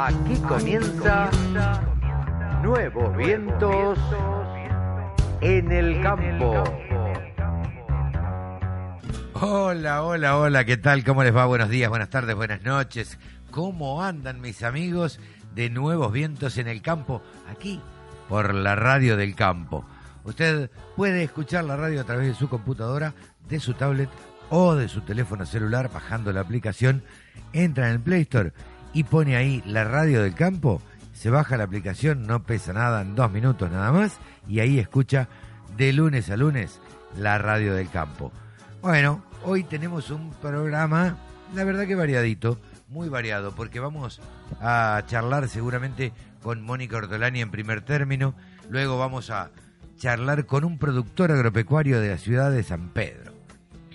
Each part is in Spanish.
Aquí comienza Nuevos Vientos en el Campo. Hola, hola, hola, ¿qué tal? ¿Cómo les va? Buenos días, buenas tardes, buenas noches. ¿Cómo andan mis amigos de Nuevos Vientos en el Campo? Aquí, por la radio del campo. Usted puede escuchar la radio a través de su computadora, de su tablet o de su teléfono celular bajando la aplicación. Entra en el Play Store y pone ahí la radio del campo. Se baja la aplicación, no pesa nada, en dos minutos nada más. Y ahí escucha de lunes a lunes la radio del campo. Bueno, hoy tenemos un programa, la verdad que variadito, muy variado, porque vamos a charlar seguramente con Mónica Ortolani en primer término. Luego vamos a charlar con un productor agropecuario de la ciudad de San Pedro,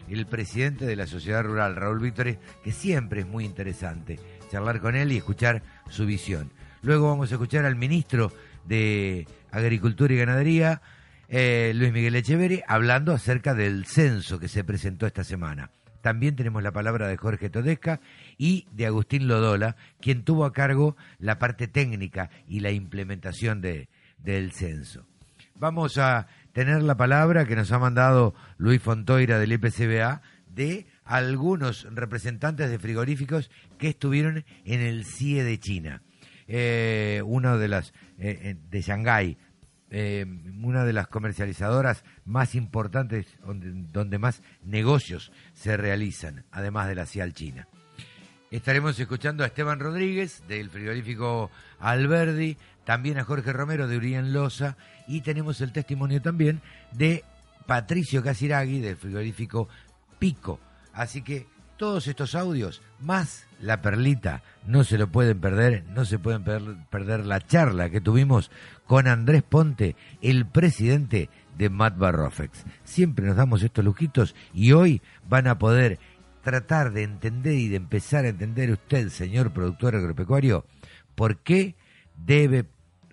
el presidente de la sociedad rural, Raúl Víctor, que siempre es muy interesante charlar con él y escuchar su visión. Luego vamos a escuchar al ministro de Agricultura y Ganadería, eh, Luis Miguel Echeverri, hablando acerca del censo que se presentó esta semana. También tenemos la palabra de Jorge Todesca y de Agustín Lodola, quien tuvo a cargo la parte técnica y la implementación de, del censo. Vamos a tener la palabra que nos ha mandado Luis Fontoira del IPCBA de algunos representantes de frigoríficos que estuvieron en el CIE de China. Eh, una de las eh, de Shanghái, eh, una de las comercializadoras más importantes donde, más negocios se realizan, además de la CIAL China. Estaremos escuchando a Esteban Rodríguez del frigorífico Alberdi, también a Jorge Romero de Urián Loza y tenemos el testimonio también de Patricio Casiragui del frigorífico Pico. Así que todos estos audios, más la perlita, no se lo pueden perder, no se pueden perder la charla que tuvimos con Andrés Ponte, el presidente de Matt Barrofex. Siempre nos damos estos lujitos y hoy van a poder tratar de entender y de empezar a entender usted, señor productor agropecuario, por qué debe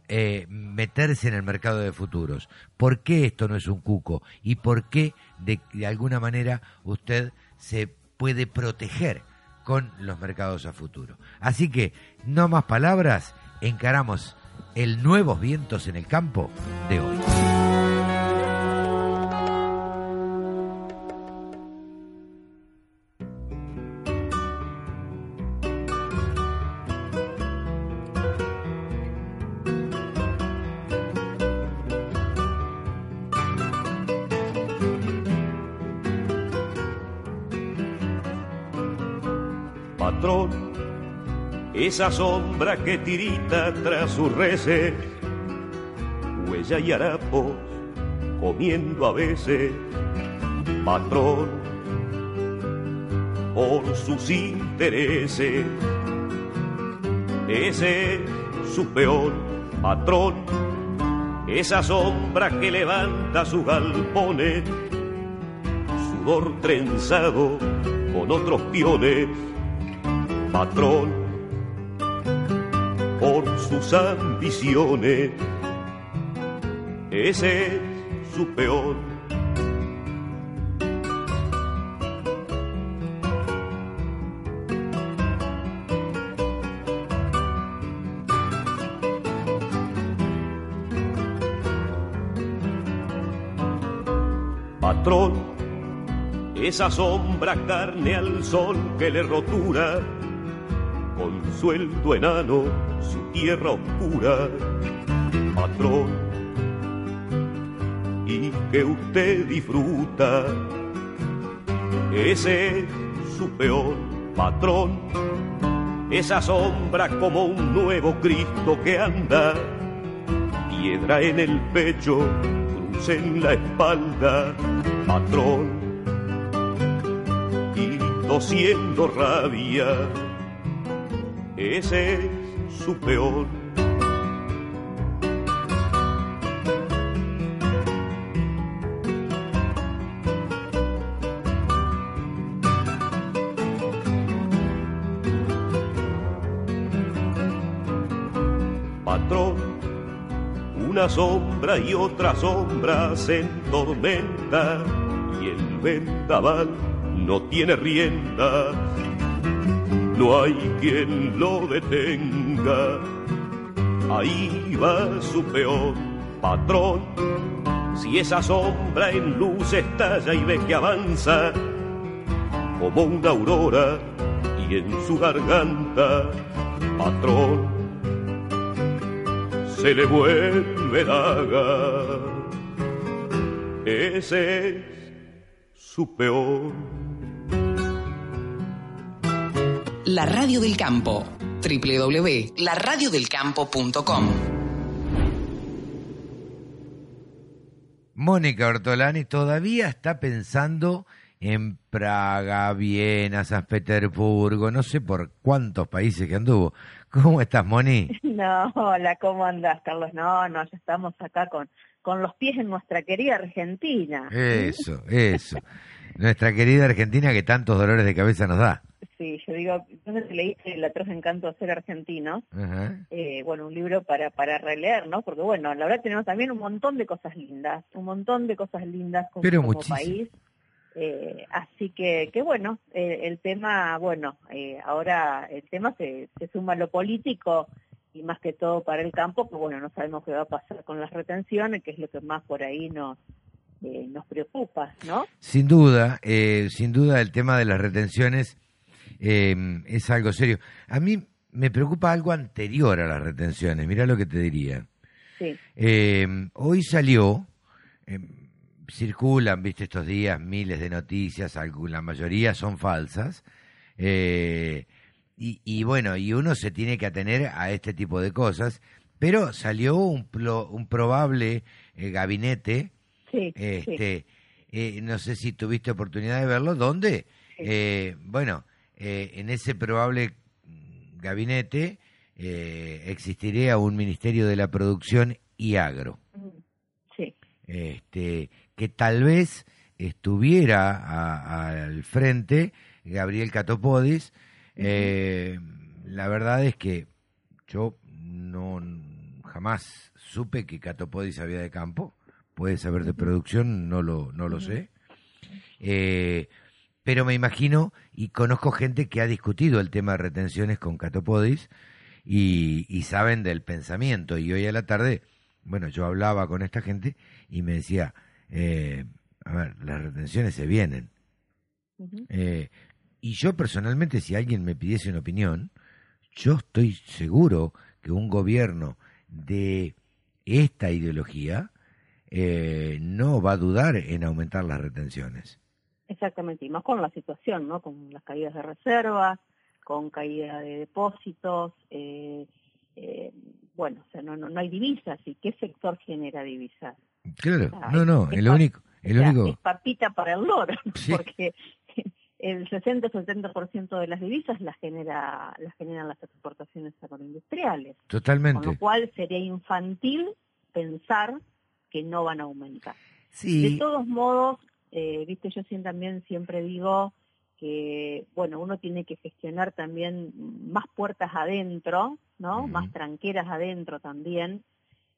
eh, meterse en el mercado de futuros, por qué esto no es un cuco y por qué de, de alguna manera usted se puede proteger con los mercados a futuro. Así que, no más palabras, encaramos el nuevos vientos en el campo de hoy. Patrón, esa sombra que tirita tras su reces, huella y harapos comiendo a veces, patrón, por sus intereses. Ese es su peor patrón, esa sombra que levanta sus galpones, sudor trenzado con otros piones, patrón, por sus ambiciones. Ese es su peor. Patrón, esa sombra carne al sol que le rotura, sueldo enano su tierra oscura, patrón, y que usted disfruta, ese es su peor patrón, esa sombra como un nuevo Cristo que anda, piedra en el pecho, cruz en la espalda, patrón, y tosiendo rabia ese es su peor. Patrón, una sombra y otra sombra se entormenta y el vendaval no tiene rienda no hay quien lo detenga. Ahí va su peor patrón. Si esa sombra en luz estalla y ve que avanza como una aurora y en su garganta, patrón, se le vuelve daga. Ese es su peor. La Radio del Campo. www.laradiodelcampo.com Mónica Ortolani todavía está pensando en Praga, Viena, San Petersburgo, no sé por cuántos países que anduvo. ¿Cómo estás, Moni? No, hola, ¿cómo andas, Carlos? No, no, ya estamos acá con, con los pies en nuestra querida Argentina. Eso, eso. Nuestra querida Argentina que tantos dolores de cabeza nos da. Sí, yo digo, entonces leíste El atroz encanto de ser argentino, eh, bueno, un libro para, para releer, ¿no? Porque bueno, la verdad tenemos también un montón de cosas lindas, un montón de cosas lindas como, Pero como país. Eh, así que, que bueno, eh, el tema, bueno, eh, ahora el tema se, se suma a lo político y más que todo para el campo, que bueno, no sabemos qué va a pasar con las retenciones, que es lo que más por ahí nos, eh, nos preocupa, ¿no? Sin duda, eh, sin duda el tema de las retenciones eh, es algo serio. A mí me preocupa algo anterior a las retenciones, mira lo que te diría. Sí, Eh, hoy salió, eh, circulan, viste, estos días miles de noticias, la mayoría son falsas, eh, y, y bueno, y uno se tiene que atener a este tipo de cosas, pero salió un, plo- un probable eh, gabinete, sí, este, eh, no sé si tuviste oportunidad de verlo, eh, bueno, eh, en ese probable gabinete eh, existiría un Ministerio de la Producción y Agro, Mm, Sí, este, que tal vez estuviera a- al frente Gabriel Catopodis. Eh, la verdad es que yo no jamás supe que Catopodis sabía de campo, puede saber de producción, no lo, no lo sé. Eh, pero me imagino y conozco gente que ha discutido el tema de retenciones con Catopodis y, y saben del pensamiento. Y hoy a la tarde, bueno, yo hablaba con esta gente y me decía, eh, a ver, las retenciones se vienen. Eh, y yo personalmente, si alguien me pidiese una opinión, yo estoy seguro que un gobierno de esta ideología eh, no va a dudar en aumentar las retenciones. Exactamente, y más con la situación, ¿no? Con las caídas de reservas, con caída de depósitos, eh, eh, bueno, o sea, no, no, no hay divisas, ¿y qué sector genera divisas? Claro, no, no, el único, el O sea, único, es papita para el loro, Sí. porque el 60-70% de las divisas las genera las generan las exportaciones agroindustriales, con totalmente. lo cual sería infantil pensar que no van a aumentar. De todos modos, eh, viste, yo también siempre digo que, bueno, uno tiene que gestionar también más puertas adentro, ¿no? Más tranqueras adentro también.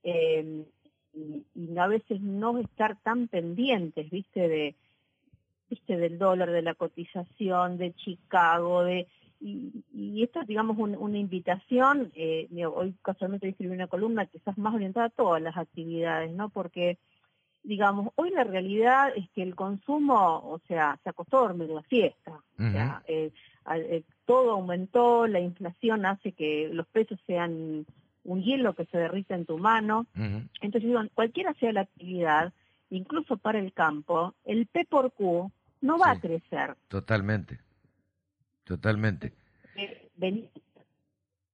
eh, y, y a veces no estar tan pendientes, viste, de viste del dólar, de la cotización, de Chicago, de y, y esto es, digamos, un- una invitación. eh, hoy casualmente escribí una columna quizás más orientada a todas las actividades, ¿no? Porque digamos, hoy la realidad es que el consumo, o sea, se acostó a dormir la fiesta. O sea, eh, eh, todo aumentó, la inflación hace que los precios sean un hielo que se derrita en tu mano. Entonces, digo, cualquiera sea la actividad, incluso para el campo, el P por Q no va Sí. a crecer. totalmente, totalmente. Eh,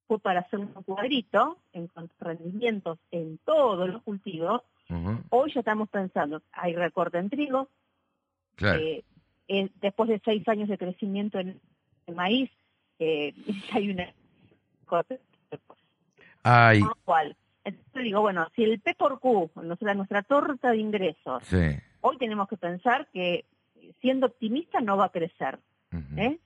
fue para hacer un cuadrito en cuanto a rendimientos en todos los cultivos. Hoy ya estamos pensando, hay recorte en trigo, Claro, Eh, eh, después de seis años de crecimiento en el maíz, eh, hay una ay, lo cual, entonces digo, bueno, si el P por Q, nuestra, nuestra torta de ingresos, sí, hoy tenemos que pensar que siendo optimista no va a crecer, ¿eh?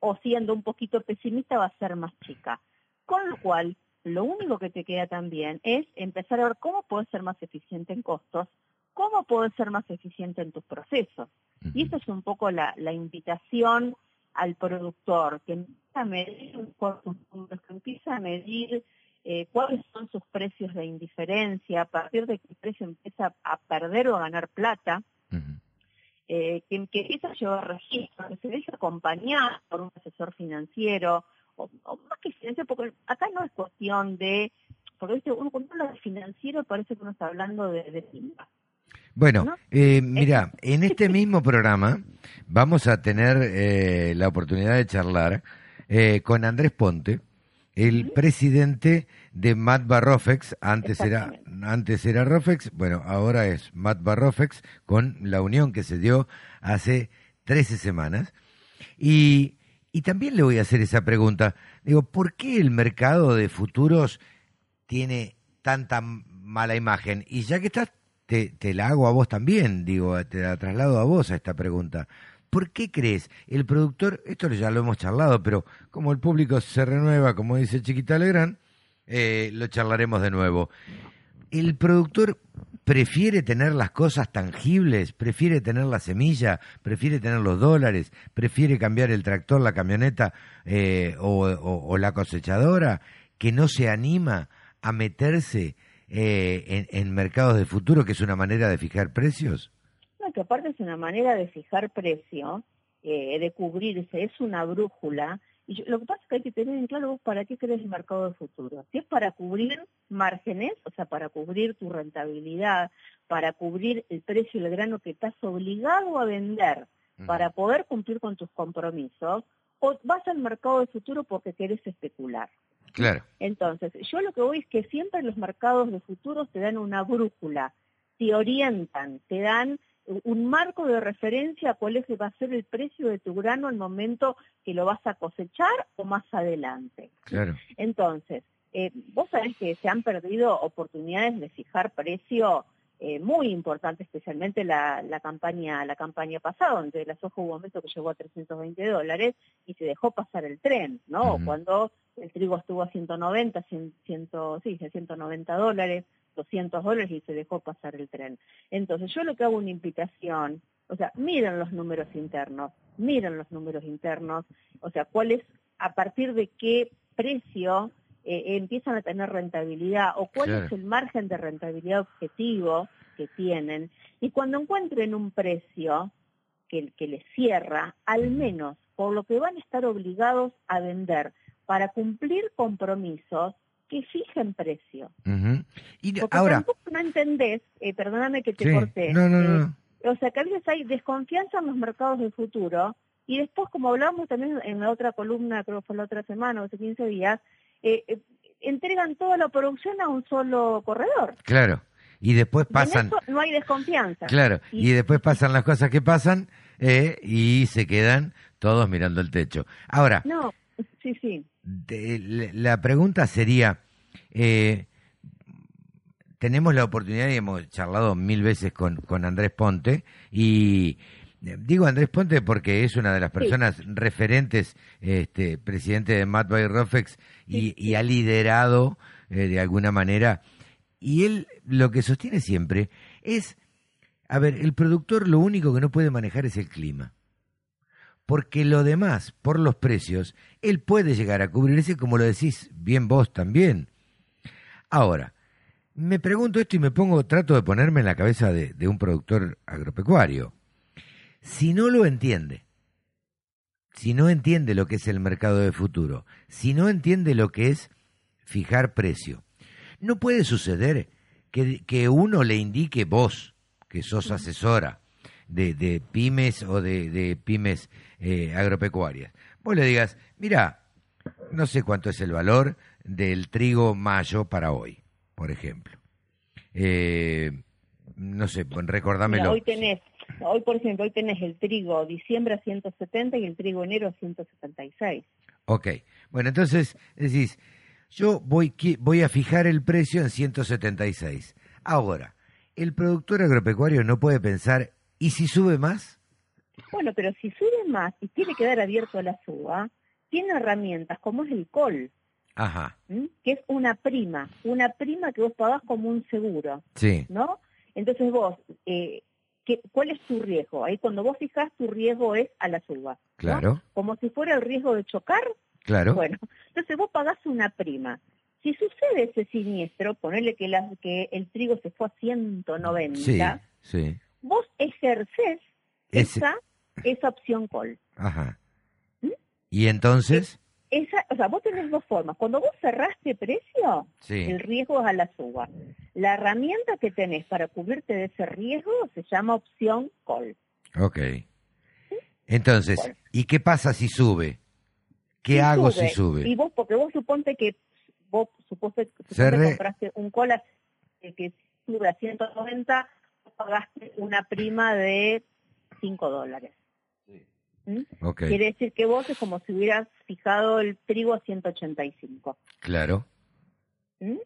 o siendo un poquito pesimista va a ser más chica. Con lo cual, lo único que te queda también es empezar a ver cómo puedes ser más eficiente en costos, cómo puedes ser más eficiente en tus procesos. Y esa es un poco la, la invitación al productor, que a medir que empieza a medir eh, cuáles son sus precios de indiferencia, a partir de que el precio empieza a perder o a ganar plata, eh, que, que empieza a llevar registro, que se deje acompañar por un asesor financiero, o, o más que financiero, porque acá no es cuestión de, porque ¿viste? uno cuando habla de financiero parece que uno está hablando de, de timba. Bueno, ¿No? eh, mira, en este mismo programa vamos a tener eh, la oportunidad de charlar eh, con Andrés Ponte, el presidente de Matt Barrofex, antes era, antes era Rofex, bueno, ahora es Matt Barrofex, con la unión que se dio hace 13 semanas. Y, y también le voy a hacer esa pregunta, digo, ¿por qué el mercado de futuros tiene tanta mala imagen? Y ya que estás, te, te la hago a vos también, digo, te la traslado a vos a esta pregunta. ¿Por qué crees el productor, esto ya lo hemos charlado, pero como el público se renueva, como dice Chiquita Legrand, eh, lo charlaremos de nuevo. ¿El productor prefiere tener las cosas tangibles, prefiere tener la semilla, prefiere tener los dólares, prefiere cambiar el tractor, la camioneta eh, o, la cosechadora, que no se anima a meterse eh, en, en mercados de futuro, que es una manera de fijar precios? No, que aparte es una manera de fijar precio, eh, de cubrirse, es una brújula. Y yo- lo que pasa es que hay que tener en claro vos para qué crees el mercado de futuro. Si es para cubrir márgenes, o sea, para cubrir tu rentabilidad, para cubrir el precio del grano que estás obligado a vender para poder cumplir con tus compromisos, o vas al mercado de futuro porque querés especular. Claro, Entonces, yo lo que voy es que siempre los mercados de futuros te dan una brújula, te orientan, te dan un marco de referencia a cuál es que va a ser el precio de tu grano al momento que lo vas a cosechar o más adelante. claro. Entonces, eh, vos sabés que se han perdido oportunidades de fijar precio eh, muy importantes, especialmente la, la campaña la campaña pasada, donde la soja hubo un momento que llegó a 320 dólares y se dejó pasar el tren, ¿no? Ujú. Cuando el trigo estuvo a 190, 100, 100, sí, a 190 dólares, 200 dólares y se dejó pasar el tren. Entonces, yo lo que hago una invitación, o sea, miren los números internos, miren los números internos, o sea, cuál es, a partir de qué precio eh, empiezan a tener rentabilidad o cuál Claro. es el margen de rentabilidad objetivo que tienen. Y cuando encuentren un precio que, que les cierra, al menos por lo que van a estar obligados a vender para cumplir compromisos, que fijen precio. Y Porque ahora, tampoco no entendés, eh, perdóname que te sí, corté, no, no, eh, no, o sea que a veces hay desconfianza en los mercados del futuro y después, como hablábamos también en la otra columna, creo que fue la otra semana o hace 15 días, eh, entregan toda la producción a un solo corredor. claro. Y después Y en pasan, eso no hay desconfianza. Claro, Y- y después pasan las cosas que pasan y se quedan todos mirando el techo. Ahora, No, sí, sí. De- la pregunta sería, eh, tenemos la oportunidad y hemos charlado mil veces con, con Andrés Ponte y eh, digo Andrés Ponte porque es una de las personas referentes, este, presidente de Matt by Rofex y, y ha liderado eh, de alguna manera. Y él lo que sostiene siempre es, a ver, el productor lo único que no puede manejar es el clima porque lo demás, por los precios, él puede llegar a cubrirse, como lo decís bien vos también. Ahora, me pregunto esto y me pongo, trato de ponerme en la cabeza de, de un productor agropecuario. Si no lo entiende, si no entiende lo que es el mercado de futuro, si no entiende lo que es fijar precio, no puede suceder que, que uno le indique vos, que sos asesora de, de pymes o de, de pymes eh, agropecuarias, vos le digas, mira, no sé cuánto es el valor del trigo mayo para hoy, por ejemplo. Eh, no sé, pues, Mira, recordámelo. hoy tenés, hoy por ejemplo, hoy tenés el trigo diciembre a 170 y el trigo enero a 176. Ok, bueno, entonces decís, yo voy, voy a fijar el precio en 176. Ahora, el productor agropecuario no puede pensar, ¿y si sube más? Bueno, pero si sube más y tiene que dar abierto a la suba, tiene herramientas como es el col, Ajá, ¿m? que es una prima, una prima que vos pagás como un seguro, sí, ¿no? Entonces vos, eh, ¿qué- ¿cuál es tu riesgo? Ahí cuando vos fijás, tu riesgo es a la suba. ¿no? claro. Como si fuera el riesgo de chocar, Claro. Bueno, entonces vos pagás una prima. Si sucede ese siniestro, ponerle que, la- que el trigo se fue a 190, Sí, sí. Vos ejercés Ese- esa, esa opción call. Ajá. ¿Mm? ¿Y entonces? Esa, o sea, vos tenés dos formas. Cuando vos cerraste precio, Sí. el riesgo es a la suba. La herramienta que tenés para cubrirte de ese riesgo se llama opción call. Ok. Entonces. ¿y qué pasa si sube? ¿Qué Si hago si sube? Y vos, porque vos suponte que vos suponte, suponte Cerré. compraste un cola que, que sube a 190, vos pagaste una prima de 5 dólares. ¿Mm? Quiere decir que vos es como si hubieras fijado el trigo a 185. claro. ¿Mm?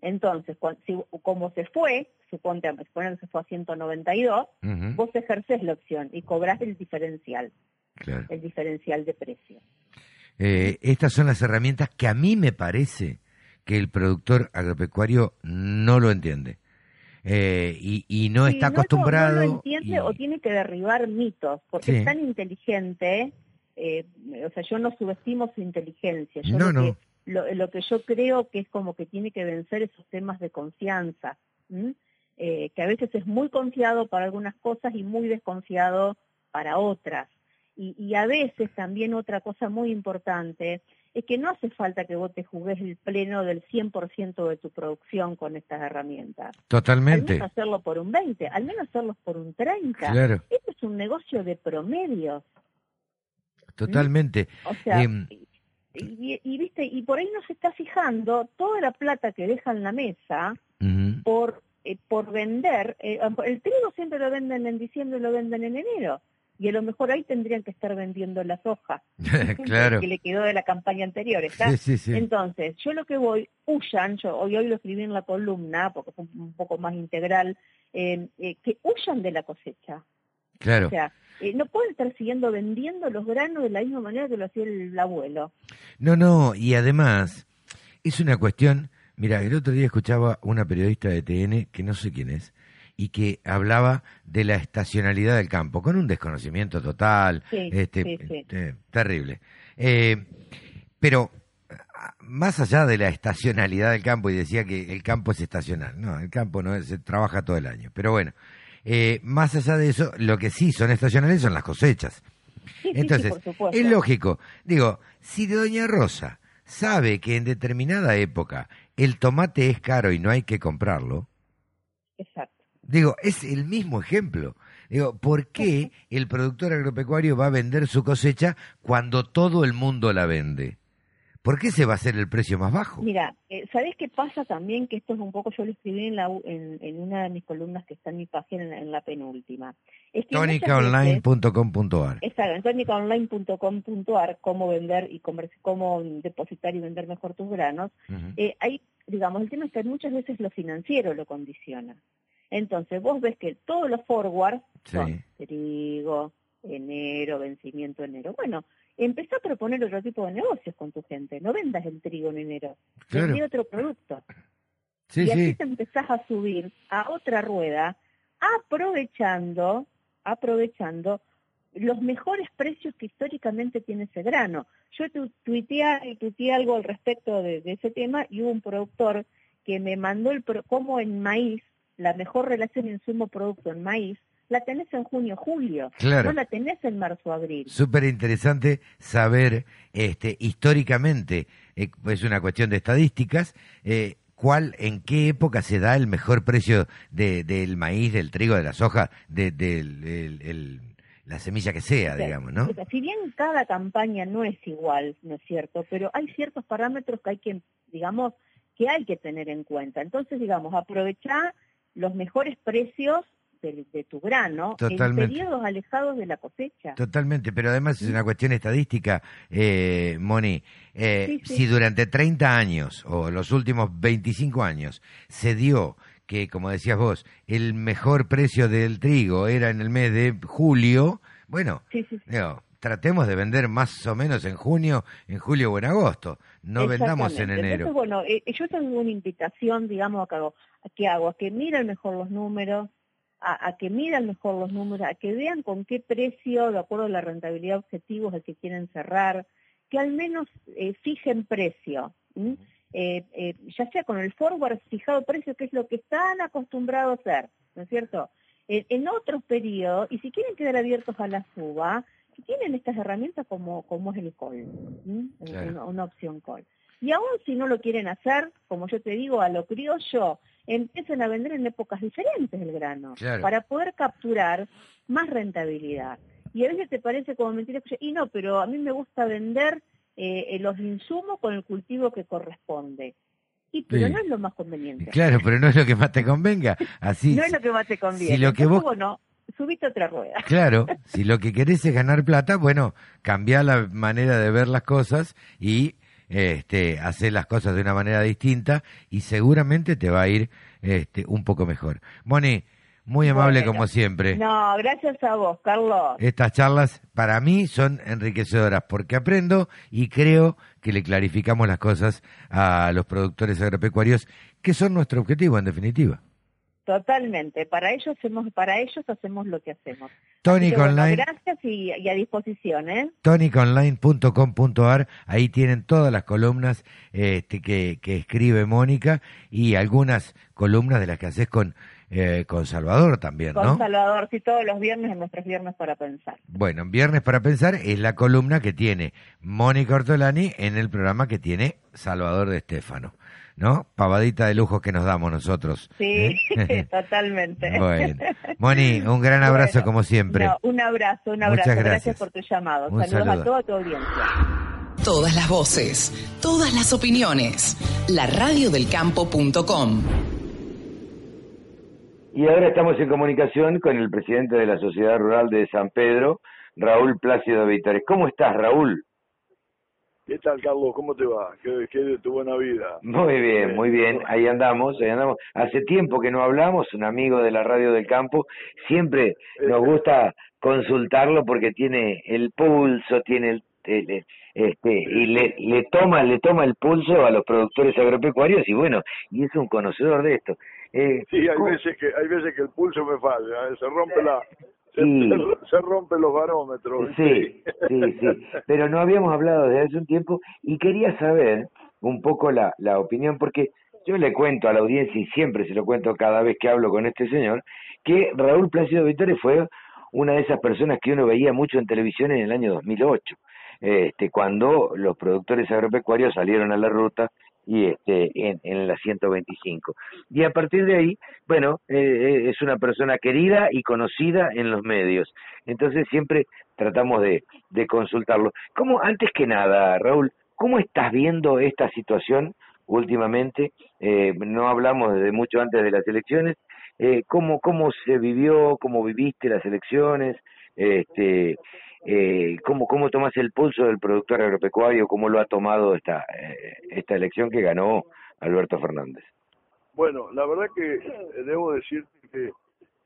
Entonces, si- como se fue, suponte, suponete que se fue a 192, Ujú, vos ejerces la opción y cobrás el diferencial, claro. el diferencial de precio. Eh, estas son las herramientas que a mí me parece que el productor agropecuario no lo entiende. Eh, y, y no Sí, está acostumbrado. No, lo entiende y- o tiene que derribar mitos, porque Sí. es tan inteligente, eh, o sea, yo no subestimo su inteligencia. Yo No, lo, no. Que, lo, lo que yo creo que es como que tiene que vencer esos temas de confianza. Eh, que a veces es muy confiado para algunas cosas y muy desconfiado para otras. Y, y a veces también otra cosa muy importante es que no hace falta que vos te jugues el pleno del 100% de tu producción con estas herramientas al Totalmente. menos hacerlo por un 20, al menos hacerlo por un 30. Claro, Esto es un negocio de promedios. totalmente. O sea, Em. y, y- y, viste, y por ahí no se está fijando toda la plata que deja en la mesa por eh, por vender. eh, el trigo siempre lo venden en diciembre y lo venden en enero. Y a lo mejor ahí tendrían que estar vendiendo la soja claro. que le quedó de la campaña anterior. ¿está? Sí, sí, sí. Entonces, yo lo que voy, huyan, yo hoy, hoy lo escribí en la columna, porque es un, un poco más integral, eh, eh, que huyan de la cosecha. Claro. O sea, eh, no pueden estar siguiendo vendiendo los granos de la misma manera que lo hacía el abuelo. No, no, y además es una cuestión, mira, el otro día escuchaba una periodista de TN, que no sé quién es, y que hablaba de la estacionalidad del campo, con un desconocimiento total, Sí, este, sí, sí. eh, terrible. Eh, pero más allá de la estacionalidad del campo, y decía que el campo es estacional, no, el campo no es, se trabaja todo el año, pero bueno, eh, más allá de eso, lo que sí son estacionales son las cosechas. Sí, sí, sí, Entonces, es lógico. Digo, si Doña Rosa sabe que en determinada época el tomate es caro y no hay que comprarlo, Exacto. Digo, es el mismo ejemplo. Digo, ¿por qué el productor agropecuario va a vender su cosecha cuando todo el mundo la vende? ¿Por qué se va a hacer el precio más bajo? Mira, eh, ¿sabés qué pasa también? Que esto es un poco, yo lo escribí en, la, en, en una de mis columnas que está en mi página, en la, en la penúltima. Es que Tonicaonline.com.ar Exacto, en tonicaonline.com.ar, cómo vender y comer- cómo depositar y vender mejor tus granos. Eh, hay, digamos, el tema es que muchas veces lo financiero lo condiciona. Entonces, vos ves que todos los forwards Sí. son trigo, enero, vencimiento enero. Bueno, empezá a proponer otro tipo de negocios con tu gente. No vendas el trigo en enero. Claro. Vendí otro producto. Sí, y así sí. te empezás a subir a otra rueda, aprovechando, aprovechando los mejores precios que históricamente tiene ese grano. Yo tu, tuiteé, tuiteé algo al respecto de, de ese tema y hubo un productor que me mandó el pro- cómo en maíz, la mejor relación insumo-producto en maíz, la tenés en junio-julio, Claro. no la tenés en marzo-abril. Súper interesante saber este, históricamente, eh, es una cuestión de estadísticas, eh, cuál, en qué época se da el mejor precio de, del maíz, del trigo, de la soja, de, el- el- la semilla que sea, O sea, digamos, ¿no? o sea, si bien cada campaña no es igual, ¿no es cierto? Pero hay ciertos parámetros que hay que, digamos, que hay que tener en cuenta. Entonces, digamos, aprovechar los mejores precios de, de tu grano Totalmente. en periodos alejados de la cosecha. Totalmente, pero además es una cuestión estadística, eh, Moni. Eh, Sí, sí. Si durante 30 años o los últimos 25 años se dio que, como decías vos, el mejor precio del trigo era en el mes de julio, bueno, Sí, digo, tratemos de vender más o menos en junio, en julio o en agosto. No vendamos en enero. Entonces, bueno, eh, yo tengo una invitación, digamos, a que hago, a que miren mejor los números, a, a que miren mejor los números, a que vean con qué precio, de acuerdo a la rentabilidad objetivo, es el que quieren cerrar, que al menos eh, fijen precio. Eh, eh, ya sea con el forward fijado precio, que es lo que están acostumbrados a hacer, ¿no es cierto? en otros periodos, y si quieren quedar abiertos a la suba, tienen estas herramientas como, como es el call, una, opción call. Y aún si no lo quieren hacer, como yo te digo, a lo criollo, empiecen a vender en épocas diferentes el grano, para poder capturar más rentabilidad. Y a veces te parece como mentira, y no, pero a mí me gusta vender eh, los insumos con el cultivo que corresponde. Y, pero no es lo más conveniente. Claro, pero no es lo que más te convenga. Así, no es lo que más te conviene. Si lo que vos... bueno, subiste otra rueda. Claro, si lo que querés es ganar plata, bueno, cambia la manera de ver las cosas y este, hacer las cosas de una manera distinta y seguramente te va a ir este, un poco mejor. Moni, muy amable como siempre. No, gracias a vos, Carlos. Estas charlas para mí son enriquecedoras porque aprendo y creo que le clarificamos las cosas a los productores agropecuarios, que son nuestro objetivo en definitiva. Totalmente, para ellos hacemos, para ellos hacemos lo que hacemos. Tonic Online. gracias y, a disposición, ¿eh? Toniconline.com.ar, ahí tienen todas las columnas este, que, que escribe Mónica y algunas columnas de las que haces con eh, con Salvador también, ¿no? Con Salvador, sí, todos los viernes en nuestros Viernes para Pensar. Bueno, Viernes para Pensar es la columna que tiene Mónica Ortolani en el programa que tiene Salvador de Estéfano, ¿no? Pavadita de lujo que nos damos nosotros. Sí, ¿eh? totalmente. Bueno, Moni, un gran abrazo como siempre. un abrazo, un abrazo. Muchas gracias. por tu llamado. Saludos a toda tu audiencia. Todas las voces, todas las opiniones. La radiodelcampo.com y ahora estamos en comunicación con el presidente de la Sociedad Rural de San Pedro, Raúl Plácido Vítores. ¿Cómo estás, Raúl? ¿Qué tal, Carlos? ¿Cómo te va? ¿Qué, de tu buena vida? Muy bien, muy bien. Ahí andamos, ahí andamos. Hace tiempo que no hablamos, un amigo de la radio del campo. Siempre nos gusta consultarlo porque tiene el pulso, tiene el, este y le, le toma le toma el pulso a los productores agropecuarios y bueno y es un conocedor de esto eh, sí, hay veces que hay veces que el pulso me falla, eh, se rompe la se, rompen los barómetros. Sí, sí, sí. Pero no habíamos hablado desde hace un tiempo y quería saber un poco la, la opinión, porque yo le cuento a la audiencia, y siempre se lo cuento cada vez que hablo con este señor, que Raúl Plácido Vitores fue una de esas personas que uno veía mucho en televisión en el año 2008, este, cuando los productores agropecuarios salieron a la ruta y este en, en la 125. Y a partir de ahí, bueno, eh, eh, es una persona querida y conocida en los medios. Entonces siempre tratamos de, de consultarlo. ¿Cómo, antes que nada, Raúl, cómo estás viendo esta situación últimamente? Eh, no hablamos desde mucho antes de las elecciones. Eh, ¿cómo, ¿Cómo se vivió, cómo viviste las elecciones? Este, eh, ¿cómo, ¿Cómo tomas el pulso del productor agropecuario? ¿Cómo lo ha tomado esta, eh, esta elección que ganó Alberto Fernández? Bueno, la verdad que eh, debo decir que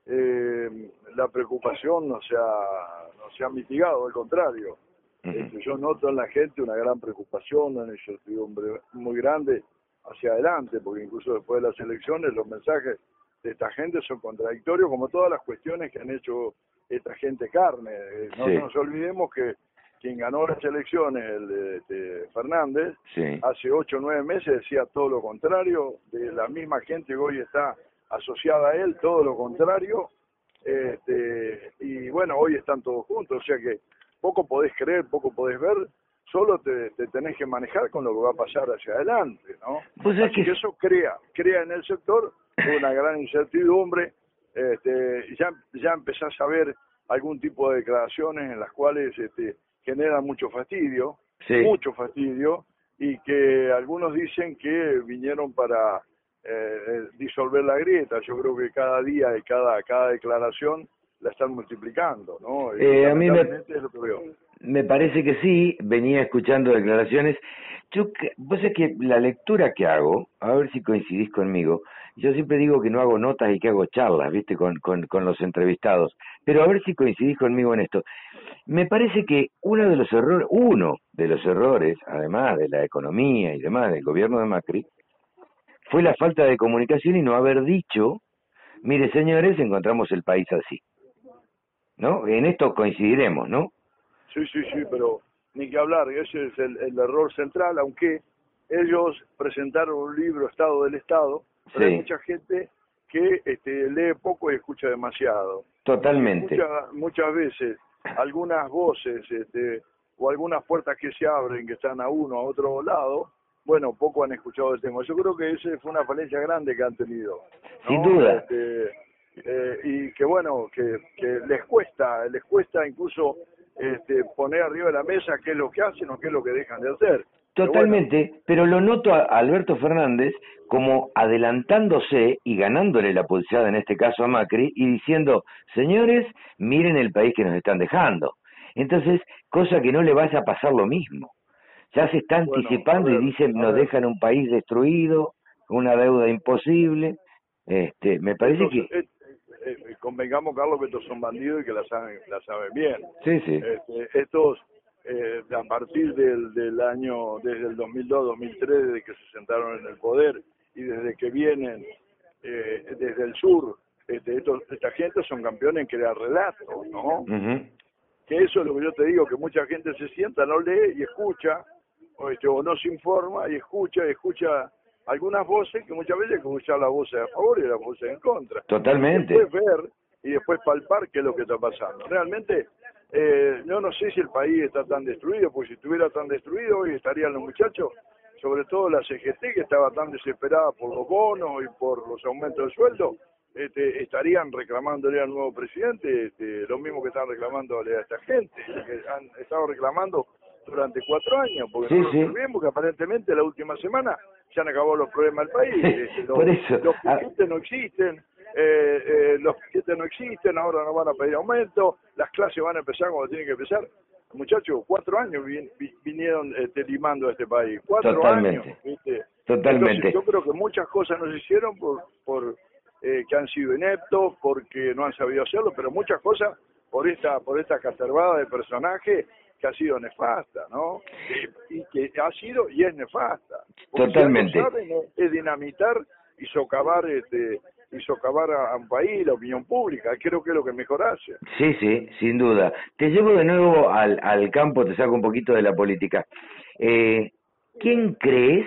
eh, la preocupación no se ha, no se ha mitigado, al contrario. Este, yo noto en la gente una gran preocupación, una incertidumbre muy grande hacia adelante, porque incluso después de las elecciones los mensajes de esta gente son contradictorios, como todas las cuestiones que han hecho esta gente carne. Eh, no nos olvidemos que quien ganó las elecciones, el este, Fernández, hace ocho o nueve meses decía todo lo contrario, de la misma gente que hoy está asociada a él, todo lo contrario, este, y bueno, hoy están todos juntos, o sea que poco podés creer, poco podés ver, solo te, tenés que manejar con lo que va a pasar hacia adelante, ¿no? Pues que... eso crea, crea en el sector una gran incertidumbre, este, ya, ya empezás a ver algún tipo de declaraciones en las cuales este, generan mucho fastidio, mucho fastidio, y que algunos dicen que vinieron para eh, eh, disolver la grieta. Yo creo que cada día y cada, cada declaración la están multiplicando, ¿no? Eh, a mí me, me parece que sí, venía escuchando declaraciones. Yo, vos es que la lectura que hago, a ver si coincidís conmigo, yo siempre digo que no hago notas y que hago charlas, viste, con, con, los entrevistados, pero a ver si coincidís conmigo en esto. Me parece que uno de los errores, uno de los errores, además de la economía y demás del gobierno de Macri, fue la falta de comunicación y no haber dicho, mire señores, encontramos el país así. ¿No? En esto coincidiremos, ¿no? Sí, sí, sí, pero ni que hablar, ese es el error central, aunque ellos presentaron un libro, Estado del Estado, pero Sí. hay mucha gente que este, lee poco y escucha demasiado. Totalmente. Muchas, muchas veces algunas voces este, o algunas puertas que se abren que están a uno, a otro lado, bueno, poco han escuchado el tema. Yo creo que esa fue una falencia grande que han tenido. ¿no? Sin duda. Este, eh, y que bueno, que, que les cuesta, les cuesta incluso este, poner arriba de la mesa qué es lo que hacen o qué es lo que dejan de hacer. Pero Totalmente, pero lo noto a Alberto Fernández como adelantándose y ganándole la pulsada en este caso a Macri y diciendo, señores, miren el país que nos están dejando. Entonces, cosa que no le vaya a pasar lo mismo. Ya se está Bueno, anticipando ver, y dicen, nos dejan un país destruido, una deuda imposible. Este, me parece que... eh, eh, convengamos, Carlos, que estos son bandidos y que la saben, la saben bien. Sí, sí. Este, estos, eh, a partir del, del año, desde el 2002-2003, desde que se sentaron en el poder y desde que vienen eh, desde el sur, este, estos, esta gente son campeones en crear relatos, ¿no? Que eso es lo que yo te digo, que mucha gente se sienta, no lee y escucha, o, este, o no se informa y escucha, y escucha algunas voces que muchas veces escuchar las voces a favor y las voces en contra Totalmente. después ver y después palpar qué es lo que está pasando. Realmente, eh, yo no sé si el país está tan destruido, porque si estuviera tan destruido hoy estarían los muchachos, sobre todo la CGT que estaba tan desesperada por los bonos y por los aumentos de sueldo, este, estarían reclamándole al nuevo presidente este, lo mismo que están reclamándole a esta gente, que han estado reclamando durante cuatro años, porque Sí, no sí. lo olvidemos que aparentemente la última semana se han acabado los problemas del país. Este, los, Por eso, los ah. no existen, eh, eh, los piquetes no existen, ahora no van a pedir aumento, las clases van a empezar cuando tienen que empezar. Muchachos, cuatro años vin- vi- vinieron este, limando a este país, cuatro Totalmente. años. ¿viste? Totalmente. Entonces, yo creo que muchas cosas no se hicieron por, por eh, que han sido ineptos, porque no han sabido hacerlo, pero muchas cosas por esta por esta caterbada de personaje que ha sido nefasta, ¿no? Y, que ha sido y es nefasta. Porque si Totalmente. saben es dinamitar y socavar este y socavar a, un país, la opinión pública. Creo que es lo que mejor hace. Sí, sí, sin duda. Te llevo de nuevo al, al campo, te saco un poquito de la política. Eh, ¿Quién crees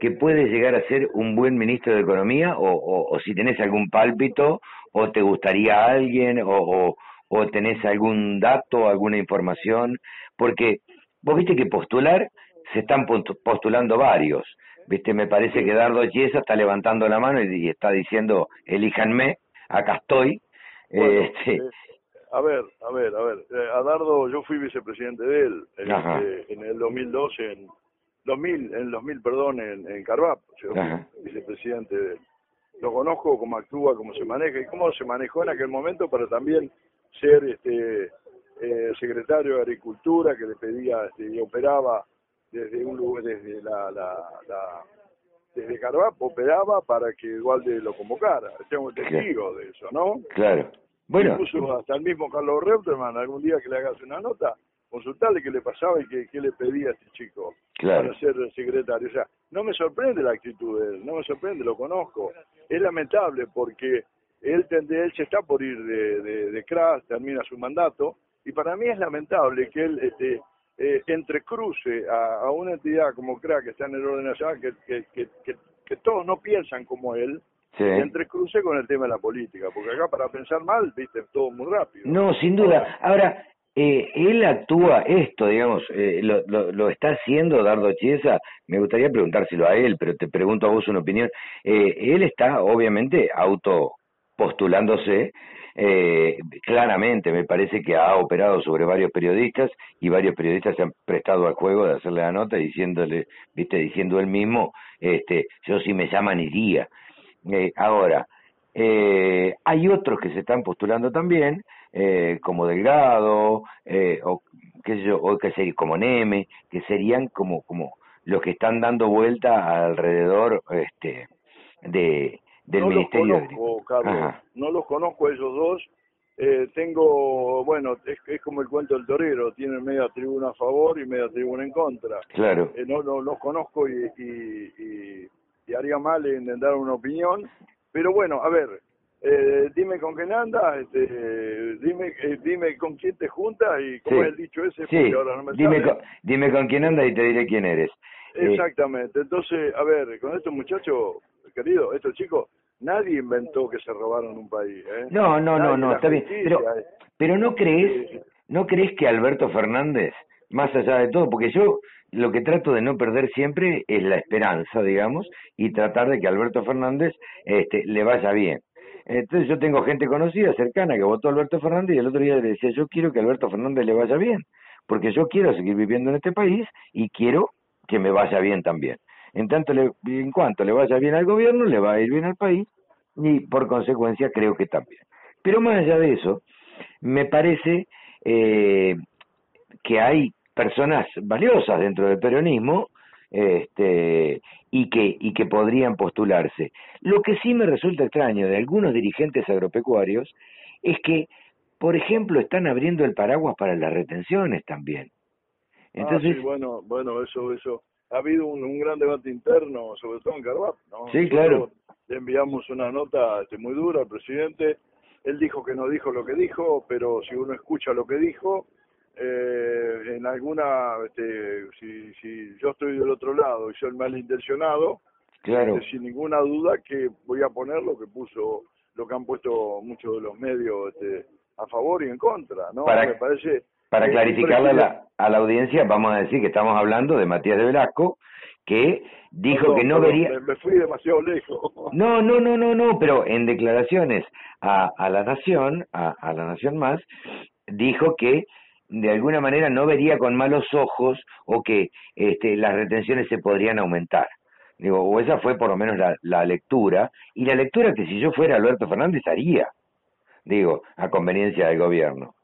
que puede llegar a ser un buen ministro de Economía? O, o, o si tenés algún pálpito, o te gustaría alguien, o, o, o tenés algún dato, alguna información, porque vos viste que postular, se están postu- postulando varios. Viste, me parece que Dardo Chiesa está levantando la mano y, y está diciendo, elíjanme, acá estoy. Bueno, Este, eh, a ver, a ver, a ver. Eh, a Dardo, yo fui vicepresidente de él en, este, en el 2012, en 2000, en el 2000, perdón, en, en Carvap. Yo fui vicepresidente de él. Lo conozco, cómo actúa, cómo se maneja y cómo se manejó en aquel momento para también ser este eh, secretario de Agricultura que le pedía este, y operaba desde un lugar, desde la, la, la desde Carvap operaba para que Dualde lo convocara. Tengo testigo de eso, ¿no? Claro. Bueno, Incluso hasta el mismo Carlos Reutemann, algún día que le hagas una nota, consultarle qué le pasaba y qué, qué le pedía a este chico Claro. para ser secretario. O sea, no me sorprende la actitud de él, no me sorprende, lo conozco. Es lamentable porque él, tende- él se está por ir de, de, de CRAS, termina su mandato, y para mí es lamentable que él este, eh, entrecruce a, a una entidad como CRAS que está en el orden nacional, que, que, que, que, que todos no piensan como él, sí. entrecruce con el tema de la política, porque acá para pensar mal, viste, todo muy rápido. No, sin duda. Ahora, eh, él actúa esto, digamos, eh, lo, lo, lo está haciendo Dardo Chiesa. Me gustaría preguntárselo a él, pero te pregunto a vos una opinión. Eh, él está, obviamente, auto postulándose. Eh, claramente me parece que ha operado sobre varios periodistas y varios periodistas se han prestado al juego de hacerle la nota diciéndole, viste, diciendo él mismo, este, yo si me llaman iría. Eh, ahora, eh, hay otros que se están postulando también, eh, como Delgado, eh, o qué sé yo, o que sería como Neme, que serían como, como los que están dando vuelta alrededor este, de, del no Ministerio los conozco. Carlos, Ajá. no los conozco a ellos dos. Eh, tengo, bueno, es, es como el cuento del torero, tienen media tribuna a favor y media tribuna en contra. Claro, Eh, no, no los conozco y, y, y- y haría mal en, dar una opinión. Pero bueno, a ver, eh, dime con quién andas, este, dime, eh, dime con quién te juntas y cómo Sí. es el dicho ese, Sí, ahora no me dime con, dime con quién andas y te diré quién eres. Eh, Exactamente. Entonces, a ver, con estos muchachos, querido, estos chicos, nadie inventó que se robaron un país. ¿eh? no, no, no, Nadie, no, está bien. Pero, eh. pero no crees, no crees que Alberto Fernández, más allá de todo, porque yo lo que trato de no perder siempre es la esperanza, digamos, y tratar de que Alberto Fernández este, le vaya bien. Entonces yo tengo gente conocida, cercana, que votó a Alberto Fernández y el otro día le decía, yo quiero que a Alberto Fernández le vaya bien, porque yo quiero seguir viviendo en este país y quiero que me vaya bien también. En tanto, le- en cuanto le vaya bien al gobierno, le va a ir bien al país y por consecuencia creo que también. Pero más allá de eso, me parece eh, que hay personas valiosas dentro del peronismo este, y que y que podrían postularse. Lo que sí me resulta extraño de algunos dirigentes agropecuarios es que, por ejemplo, están abriendo el paraguas para las retenciones también. Entonces, ah, sí, bueno, bueno, eso, eso. Ha habido un, un gran debate interno, sobre todo en Carvat, ¿no? Sí, claro. Le enviamos una nota este, muy dura al presidente. Él dijo que no dijo lo que dijo, pero si uno escucha lo que dijo, eh, en alguna, este, si, si yo estoy del otro lado y soy el malintencionado, claro, este, sin ninguna duda que voy a poner lo que puso, lo que han puesto muchos de los medios este, a favor y en contra, ¿no? Para- Me parece para clarificarle a la, a la audiencia, vamos a decir que estamos hablando de Matías de Velasco, que dijo que no vería... Me, me fui demasiado lejos. No, no, no, no, no, pero en declaraciones a, a la Nación, a, a la Nación Más, dijo que de alguna manera no vería con malos ojos o que este, las retenciones se podrían aumentar. Digo, o esa fue por lo menos la, la lectura, y la lectura que si yo fuera Alberto Fernández haría, digo, a conveniencia del gobierno.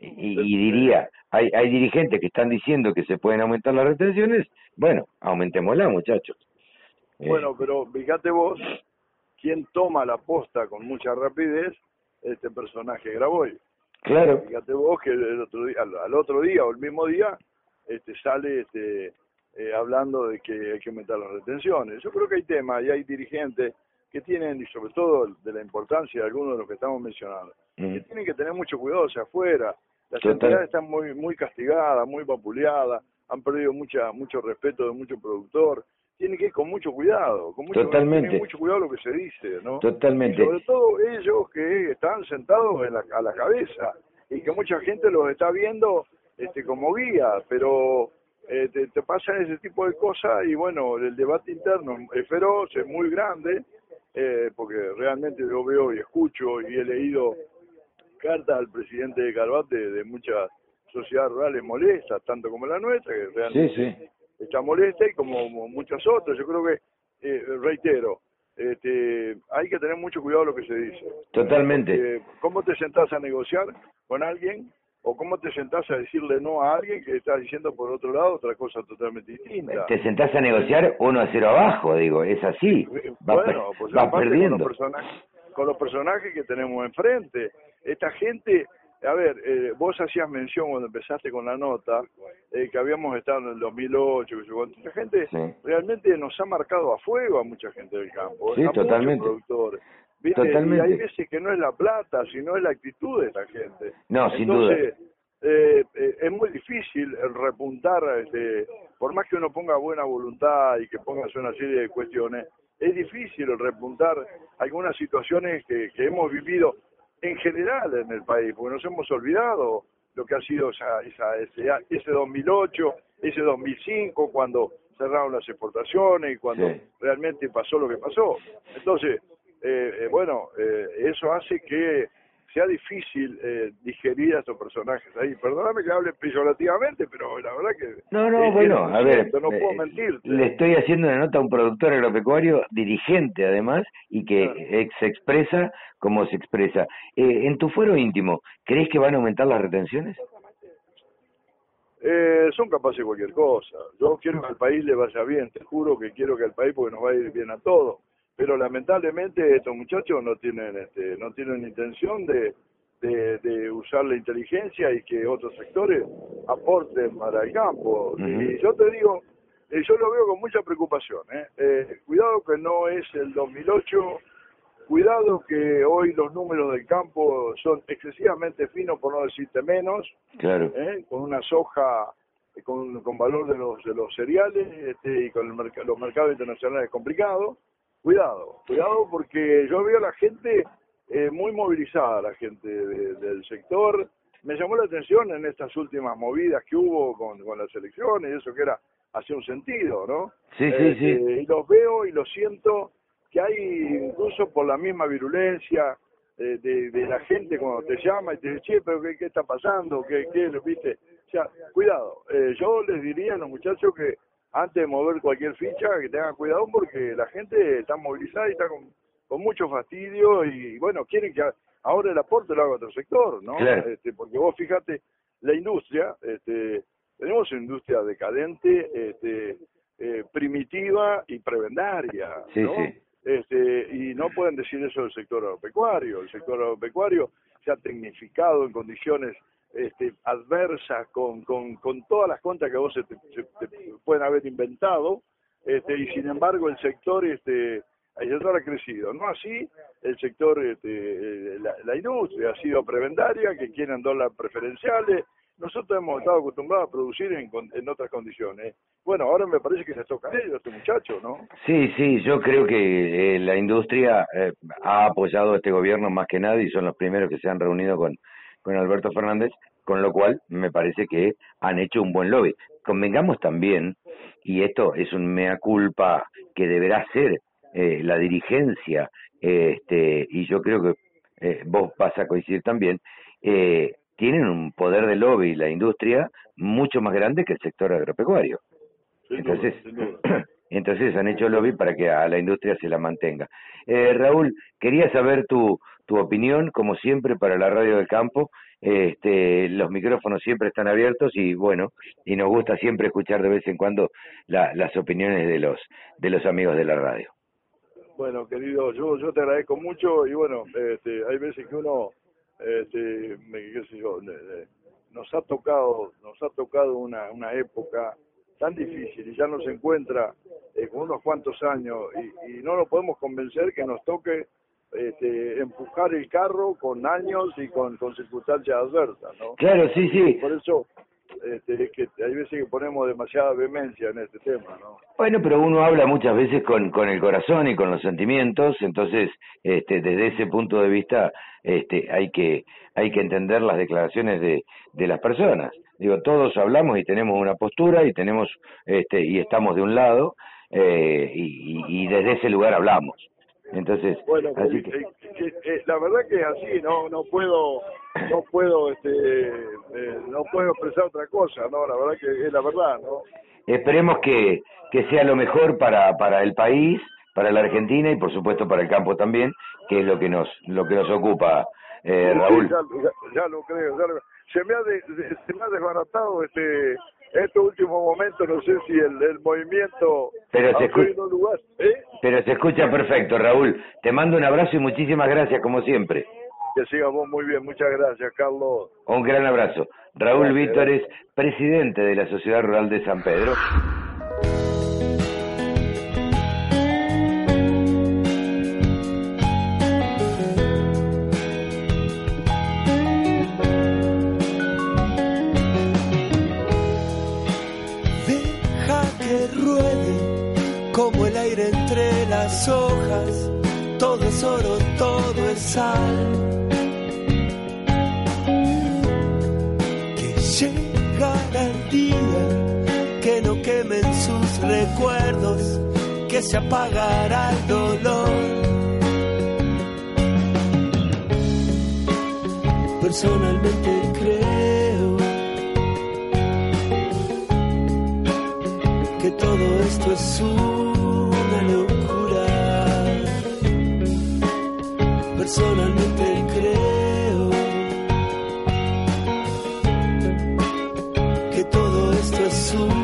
Y, y diría, hay, hay dirigentes que están diciendo que se pueden aumentar las retenciones, bueno, aumentémosla, muchachos. Eh, Bueno, pero fíjate vos, quién toma la posta con mucha rapidez, este personaje Graboy. claro, Fíjate vos que el otro día, al, al otro día o el mismo día, este sale este eh, hablando de que hay que aumentar las retenciones. Yo creo que hay temas y hay dirigentes que tienen, y sobre todo de la importancia de algunos de los que estamos mencionando, que tienen que tener mucho cuidado hacia afuera. Las Total. entidades están muy muy castigadas, muy vapuleadas, han perdido mucha mucho respeto de mucho productor. Tienen que ir con mucho cuidado, con mucho, Totalmente. mucho cuidado lo que se dice, ¿no? Totalmente. Y sobre todo ellos que están sentados en la, a la cabeza y que mucha gente los está viendo este como guía, pero eh, te, te pasan ese tipo de cosas y bueno, el debate interno es feroz, es muy grande, eh, porque realmente yo veo y escucho y he leído cartas al presidente de Calvat de, muchas sociedades rurales molestas, tanto como la nuestra, que realmente sí. está molesta y como muchas otras. Yo creo que, eh, reitero, este, hay que tener mucho cuidado lo que se dice. Totalmente. ¿Cómo te sentás a negociar con alguien o cómo te sentás a decirle no a alguien que está diciendo por otro lado otra cosa totalmente distinta? Te sentás a negociar uno a cero abajo, digo, es así. Bueno, pues aparte con perdiendo. los personajes con los personajes que tenemos enfrente esta gente a ver eh, vos hacías mención cuando empezaste con la nota eh, que habíamos estado en el 2008 que sé cuánto. esta gente Sí. realmente nos ha marcado a fuego a mucha gente del campo Sí, a muchos totalmente. productores ¿Viste? Totalmente. y hay veces que no es la plata sino es la actitud de esta gente No, sin entonces, eh, eh, es muy difícil repuntar, este, por más que uno ponga buena voluntad y que pongas una serie de cuestiones, es difícil repuntar algunas situaciones que, que hemos vivido en general en el país, porque nos hemos olvidado lo que ha sido esa, esa, ese, ese 2008, ese 2005, cuando cerraron las exportaciones y cuando Sí. realmente pasó lo que pasó. Entonces, eh, eh, bueno, eh, eso hace que sea difícil eh, digerir a estos personajes ahí. Perdóname que hable peyorativamente, pero la verdad que... No, no, es- bueno, es a ver, no puedo le estoy haciendo una nota a un productor agropecuario, dirigente además, y que Claro. eh, se expresa como se expresa. Eh, en tu fuero íntimo, ¿crees que van a aumentar las retenciones? Eh, son capaces de cualquier cosa. Yo quiero que al país le vaya bien, te juro que quiero que al país porque nos va a ir bien a todos. Pero lamentablemente estos muchachos no tienen este, no tienen intención de, de, de usar la inteligencia y que otros sectores aporten para el campo. Y yo te digo, eh, yo lo veo con mucha preocupación. ¿eh? Eh, cuidado que no es el 2008 cuidado que hoy los números del campo son excesivamente finos, por no decirte menos, Claro. ¿eh? con una soja eh, con, con valor de los de los cereales este, y con el merc- los mercados internacionales complicados. Cuidado, cuidado porque yo veo a la gente eh, muy movilizada, la gente de- del sector. Me llamó la atención en estas últimas movidas que hubo con, con las elecciones, eso que era hacía un sentido, ¿no? Sí, sí, sí. Este, Y los veo y los siento que hay incluso por la misma virulencia eh, de, de la gente cuando te llama y te dice, che, pero ¿qué, qué está pasando? ¿Qué, qué, viste? O sea, cuidado. Eh, yo les diría a los muchachos que antes de mover cualquier ficha, que tengan cuidado porque la gente está movilizada y está con, con mucho fastidio y, bueno, quieren que ahora el aporte lo haga otro sector, ¿no? Claro. Este, porque vos fíjate, la industria, este, tenemos una industria decadente, este, eh, primitiva y prebendaria, Sí, ¿no? sí. Este, y no pueden decir eso del sector agropecuario. El sector agropecuario se ha tecnificado en condiciones este, adversas, con, con, con todas las contas que vos se te, se pueden haber inventado, este, y sin embargo el sector este, el sector ha crecido. No así el sector, este, eh, la, industria ha sido prebendaria, que quieren dólares preferenciales. Nosotros hemos estado acostumbrados a producir en, en otras condiciones. Bueno, ahora me parece que les toca a ellos, a este muchacho, ¿no? Sí, sí, yo creo que eh, la industria eh, ha apoyado a este gobierno más que nadie y son los primeros que se han reunido con, con Alberto Fernández, con lo cual me parece que han hecho un buen lobby. Convengamos también, y esto es un mea culpa que deberá ser eh, la dirigencia, eh, este, y yo creo que eh, vos vas a coincidir también, eh, tienen un poder de lobby la industria mucho más grande que el sector agropecuario. Sin Entonces, duda. entonces han hecho lobby para que a la industria se la mantenga. Eh, Raúl, quería saber tu, tu opinión, como siempre, para la radio del campo. Este, los micrófonos siempre están abiertos y bueno, y nos gusta siempre escuchar de vez en cuando la- las opiniones de los de los amigos de la radio. Bueno, querido, yo yo te agradezco mucho y bueno, este, hay veces que uno, este, qué sé yo, nos ha tocado, nos ha tocado una, una época tan difícil y ya nos encuentra eh, con unos cuantos años y, y no nos podemos convencer que nos toque este, empujar el carro con años y con, con circunstancias adversas, ¿no? Claro, sí, sí. Por eso este, es que hay veces que ponemos demasiada vehemencia en este tema, ¿no? Bueno, pero uno habla muchas veces con, con el corazón y con los sentimientos, entonces, este, desde ese punto de vista, este, hay que, hay que entender las declaraciones de, de las personas. Digo, todos hablamos y tenemos una postura y tenemos, este, y estamos de un lado, eh, y, y, y desde ese lugar hablamos. Entonces, Bueno, así eh, que, eh, que, eh, la verdad que es así, no no puedo no puedo este eh, no puedo expresar otra cosa, no, la verdad que es la verdad, ¿no? esperemos que, que sea lo mejor para, para el país, para la Argentina y por supuesto para el campo también, que es lo que nos, lo que nos ocupa, eh, Sí, Raúl. Ya, ya- ya lo creo, ya lo- se me ha de- de- se me ha desbaratado este estos últimos momentos, no sé si el, el movimiento Pero se ha escu- cogido lugar, ¿eh? Pero se escucha perfecto, Raúl. Te mando un abrazo y muchísimas gracias, como siempre. Que siga vos muy bien, muchas gracias, Carlos. Un gran abrazo. Raúl Gracias. Víctor es presidente de la Sociedad Rural de San Pedro. Todo es oro, todo es sal. Que llegará el día que no quemen sus recuerdos, que se apagará el dolor. Personalmente creo que todo esto es una Personalmente creo que todo esto es una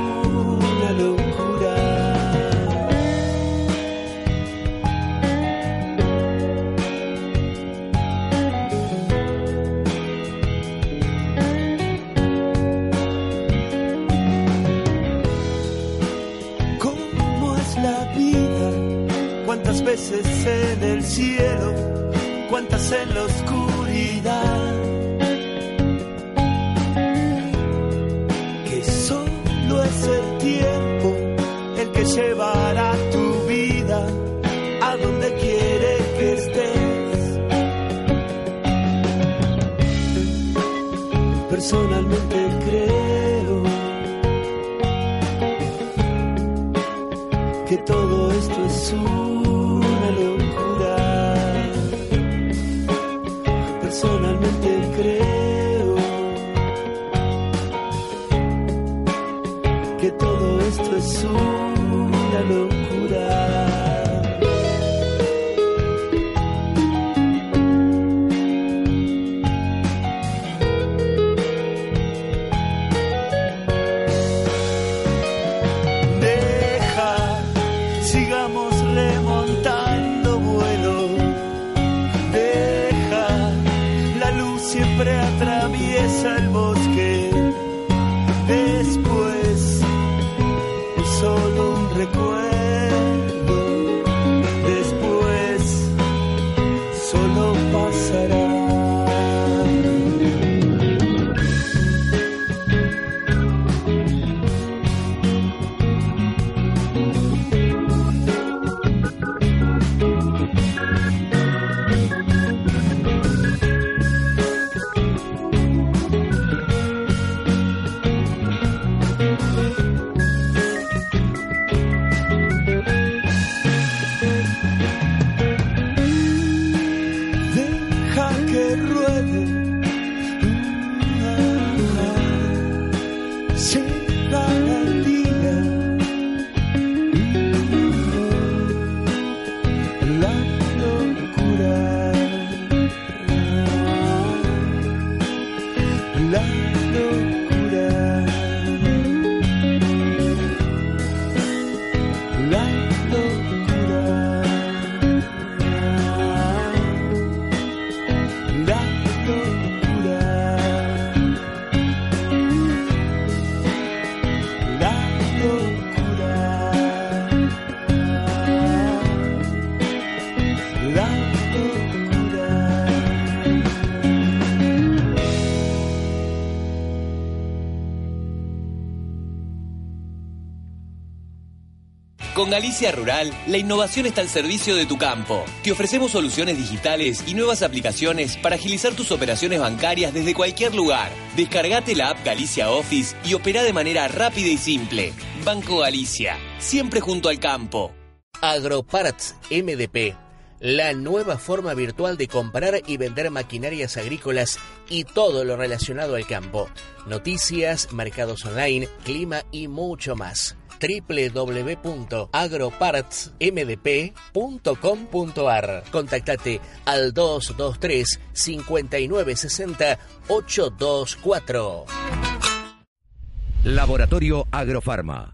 Con Galicia Rural, la innovación está al servicio de tu campo. Te ofrecemos soluciones digitales y nuevas aplicaciones para agilizar tus operaciones bancarias desde cualquier lugar. Descargate la app Galicia Office y opera de manera rápida y simple. Banco Galicia, siempre junto al campo. Agroparts MDP, la nueva forma virtual de comprar y vender maquinarias agrícolas y todo lo relacionado al campo. Noticias, mercados online, clima y mucho más www.agropartsmdp.com.ar Contactate al 223 5960 824. Laboratorio Agrofarma.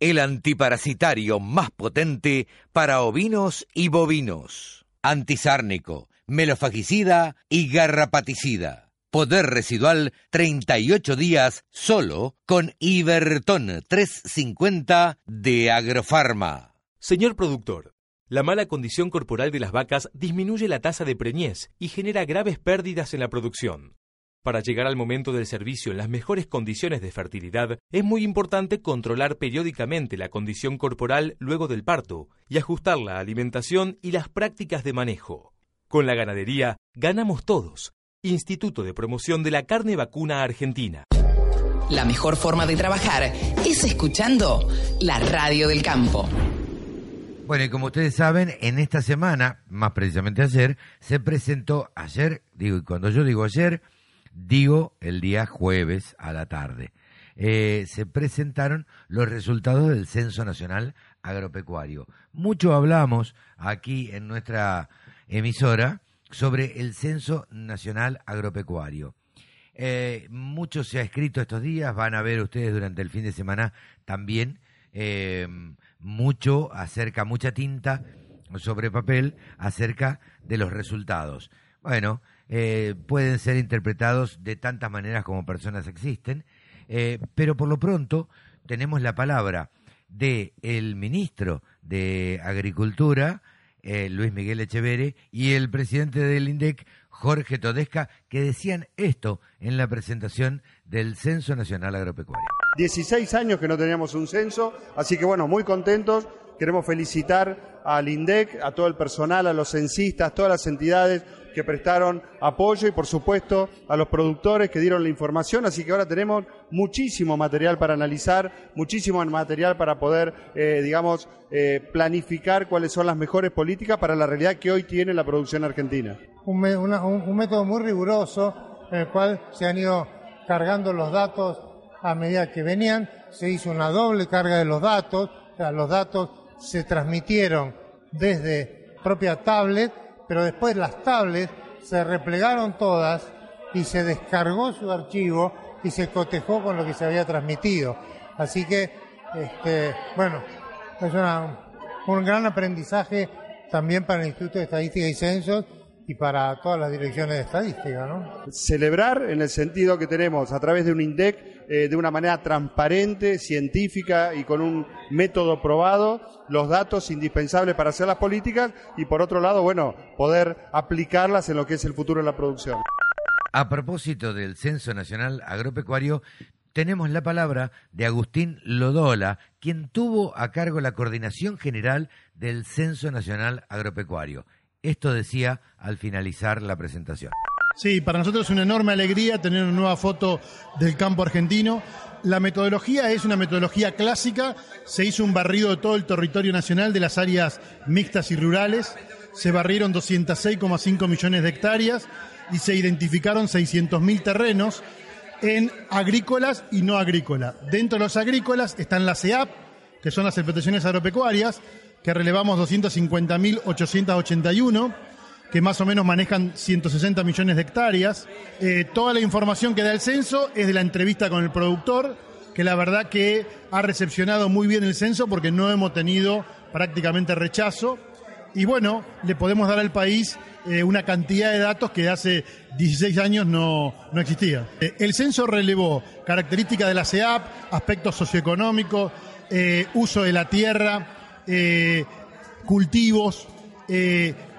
el antiparasitario más potente para ovinos y bovinos. Antisárnico, melofagicida y garrapaticida. Poder residual 38 días solo con Iberton 350 de Agrofarma. Señor productor, la mala condición corporal de las vacas disminuye la tasa de preñez y genera graves pérdidas en la producción. Para llegar al momento del servicio en las mejores condiciones de fertilidad, es muy importante controlar periódicamente la condición corporal luego del parto y ajustar la alimentación y las prácticas de manejo. Con la ganadería, ganamos todos. Instituto de Promoción de la Carne Vacuna Argentina. La mejor forma de trabajar es escuchando la radio del campo. Bueno, y como ustedes saben, en esta semana, más precisamente ayer, se presentó, ayer, digo, y cuando yo digo ayer, digo el día jueves a la tarde, eh, se presentaron los resultados del Censo Nacional Agropecuario. Mucho hablamos aquí en nuestra emisora sobre el Censo Nacional Agropecuario. Eh, mucho se ha escrito estos días, van a ver ustedes durante el fin de semana también eh, mucho acerca, mucha tinta sobre papel acerca de los resultados. Bueno, eh, pueden ser interpretados de tantas maneras como personas existen, pero por lo pronto tenemos la palabra de el ministro de Agricultura, Luis Miguel Echevere, y el presidente del INDEC, Jorge Todesca, que decían esto en la presentación del Censo Nacional Agropecuario. 16 años que no teníamos un censo, así que bueno, muy contentos. Queremos felicitar al INDEC, a todo el personal, a los censistas, todas las entidades que prestaron apoyo y por supuesto a los productores que dieron la información, así que ahora tenemos muchísimo material para analizar, muchísimo material para poder, eh, digamos, eh, planificar cuáles son las mejores políticas para la realidad que hoy tiene la producción argentina. Un, método muy riguroso en el cual se han ido cargando los datos a medida que venían, se hizo una doble carga de los datos, o sea, los datos se transmitieron desde propia tablet, pero después las tablets se replegaron todas y se descargó su archivo y se cotejó con lo que se había transmitido. Así que, este, bueno, es un gran aprendizaje también para el Instituto de Estadística y Censos y para todas las direcciones de estadística, ¿no? Celebrar en el sentido que tenemos a través de un INDEC eh, de una manera transparente, científica y con un método probado los datos indispensables para hacer las políticas y por otro lado, bueno, poder aplicarlas en lo que es el futuro de la producción. A propósito del Censo Nacional Agropecuario, tenemos la palabra de Agustín Lodola, quien tuvo a cargo la coordinación general del Censo Nacional Agropecuario. Esto decía al finalizar la presentación. Sí, para nosotros es una enorme alegría tener una nueva foto del campo argentino. La metodología es una metodología clásica. Se hizo un barrido de todo el territorio nacional de las áreas mixtas y rurales. Se barrieron 206,5 millones de hectáreas y se identificaron 600.000 terrenos en agrícolas y no agrícolas. Dentro de los agrícolas están las EAP, que son las explotaciones agropecuarias, que relevamos 250.881, que más o menos manejan 160 millones de hectáreas. Eh, toda la información que da el censo es de la entrevista con el productor, que la verdad que ha recepcionado muy bien el censo porque no hemos tenido prácticamente rechazo. Y bueno, le podemos dar al país eh, una cantidad de datos que hace 16 años no, no existía. Eh, el censo relevó características de la CEAP, aspectos socioeconómicos, uso de la tierra, cultivos,